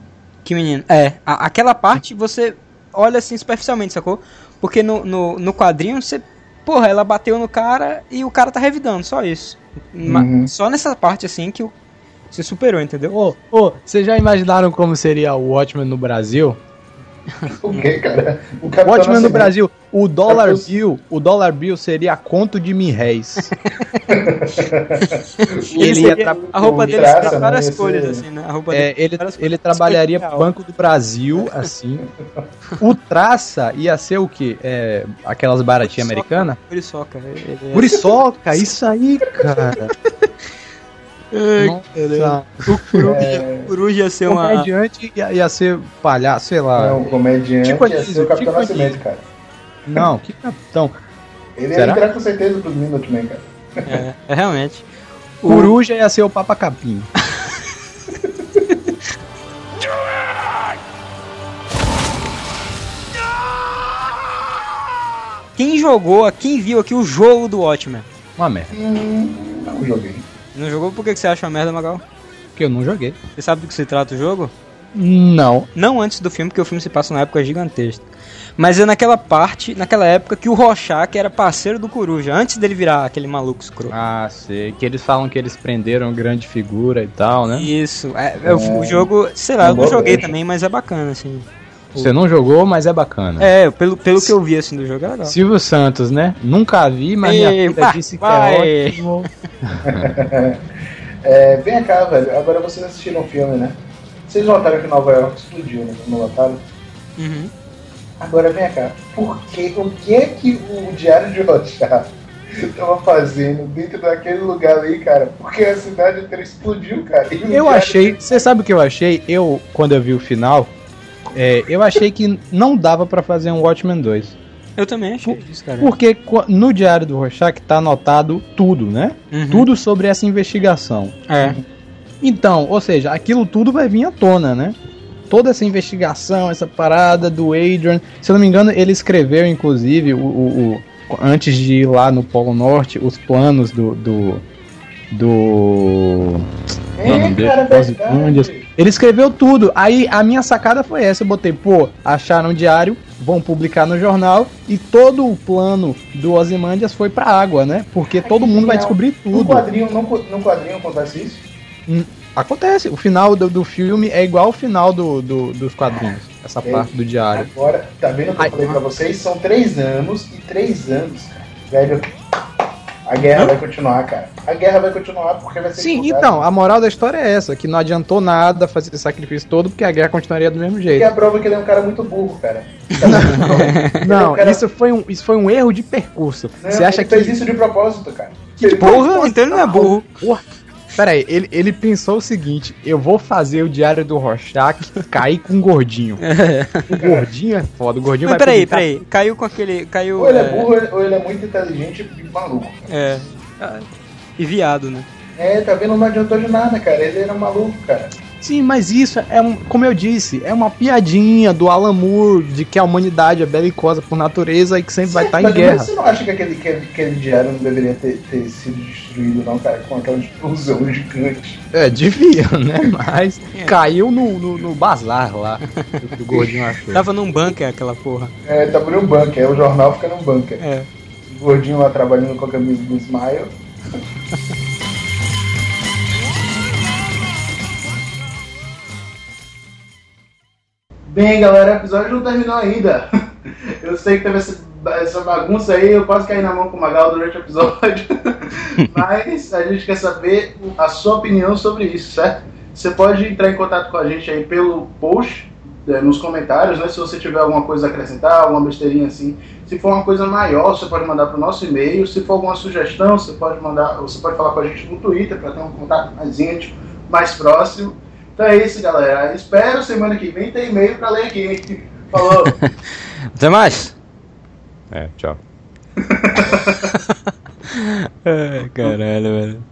Que menino. É, a- aquela parte você olha assim superficialmente, sacou? Porque no, no, no quadrinho você. Porra, ela bateu no cara e o cara tá revidando, só isso. Uhum. Só nessa parte assim que o- você superou, entendeu? Ô, ô, vocês já imaginaram como seria o Watchmen no Brasil? <laughs> O que, cara? O Watchmen no Nascimento. Brasil, o dólar Capitão- bill, o dólar bill seria conto de mil réis. <laughs> ele ia tra- A roupa dele traça, tem né, várias ia ser- cores, assim, né? A roupa É, dele ele, ele trabalharia pro Banco do Brasil, assim. O traça ia ser o quê? É, aquelas baratinhas americanas? Muriçoca. Ele é- Muriçoca, isso aí, cara. Nossa. O coruja, o coruja ia ser uma. Comediante ia, ia ser palhaço, sei lá. Não, o comediante Chico ia ser o Capitão Chico Nascimento, cara. Não, que capitão. Ele ia Será? entrar com certeza pros Minutemen, cara. É, é realmente. O- Coruja ia ser o Papa Capim. Quem jogou, quem viu aqui o jogo do Watchmen? Uma merda. Hum, não joguei. Não jogou? Por que que você acha uma merda, Magal? Que eu não joguei. Você sabe do que se trata o jogo? Não. Não antes do filme, porque o filme se passa numa época gigantesca. Mas é naquela parte, naquela época que o Rorschach era parceiro do Coruja, antes dele virar aquele maluco escroto. Ah, sei. Que eles falam que eles prenderam grande figura e tal, né? Isso, é, é, o- o jogo, sei lá, eu não joguei também, mas é bacana, assim. Você não jogou, mas é bacana. É, pelo, pelo que eu vi, assim, do jogo é legal. Silvio Santos, né? Nunca vi, mas Ei, minha filha vai, disse que é ótimo. <laughs> É, vem cá, velho. Agora vocês assistiram o filme, né? Vocês notaram que Nova York explodiu, né? Não notaram? Uhum. Agora vem cá. Por que, o que é que o Diário de Rorschach <laughs> tava fazendo dentro daquele lugar ali, cara? Porque a cidade inteira explodiu, cara. Eu Diário achei, você sabe o que eu achei? Eu, quando eu vi o final, é, eu achei que não dava pra fazer um Watchmen 2. Eu também achei isso, cara. Porque qu- no Diário do Rorschach tá anotado tudo, né? Uhum. Tudo sobre essa investigação. É. Então, ou seja, aquilo tudo vai vir à tona, né? Toda essa investigação, essa parada do Adrian. Se eu não me engano, ele escreveu, inclusive, o, o- o- antes de ir lá no Polo Norte, os planos do. do. do É, dele? cara. Ele escreveu tudo. Aí a minha sacada foi essa. Eu botei, pô, acharam o diário, vão publicar no jornal. E todo o plano do Ozymandias foi pra água, né? Porque todo mundo vai descobrir No tudo. quadrinho, no, no quadrinho acontece isso? Acontece. O final do, do filme é igual ao final do, do- dos quadrinhos. Essa É. parte do diário. Agora, tá vendo o que eu Ai. falei pra vocês? São três anos e três anos, cara. Velho, a guerra vai continuar, cara. A guerra vai continuar porque vai ser Sim, divulgado. então, a moral da história é essa, que não adiantou nada fazer esse sacrifício todo, porque a guerra continuaria do mesmo Que jeito. é a prova que ele é um cara muito burro, cara. <laughs> Não, o cara- isso foi um, isso foi um erro de percurso. Não, Você acha ele que. fez isso de propósito, cara. Ele Porra, então ele não é burro. Porra. Pera aí, ele, ele pensou o seguinte: eu vou fazer o diário do Rorschach cair com o gordinho. <laughs> O gordinho é foda, o gordinho Mas vai peraí, publicar- peraí. Caiu com aquele. Caiu. Ou ele é é, burro ou ele é muito inteligente e maluco. É. Ah, E viado, né? É, tá vendo? Não adiantou de nada, cara. Ele era um maluco, cara. Sim, mas isso é um, como eu disse, é uma piadinha do Alan Moore de que a humanidade é belicosa por natureza e que sempre vai estar em Mas guerra. Você não acha que aquele, que aquele diário não deveria ter, ter sido destruído, não, cara? Com aquela explosão <laughs> gigante. É, devia, né? Mas caiu no, no, no bazar lá. que o gordinho achou. Tava num bunker aquela porra. É, tava num bunker. O jornal fica num bunker. É. O gordinho lá trabalhando com a camisa do Smile. <laughs> Bem, galera, o episódio não terminou ainda. <laughs> Eu sei que teve essa, bagunça aí, eu quase caí na mão com o Magal durante o episódio. <laughs> Mas a gente quer saber a sua opinião sobre isso, certo? Você pode entrar em contato com a gente aí pelo post, eh, nos comentários, né? Se você tiver alguma coisa a acrescentar, alguma besteirinha assim. Se for uma coisa maior, você pode mandar para o nosso e-mail. Se for alguma sugestão, você pode mandar, você pode falar com a gente no Twitter para ter um contato mais íntimo, mais próximo. Então é isso, galera. Espero semana que vem ter e-mail para ler aqui. Falou! <laughs> Até mais! É, tchau. Ai, <laughs> caralho, velho.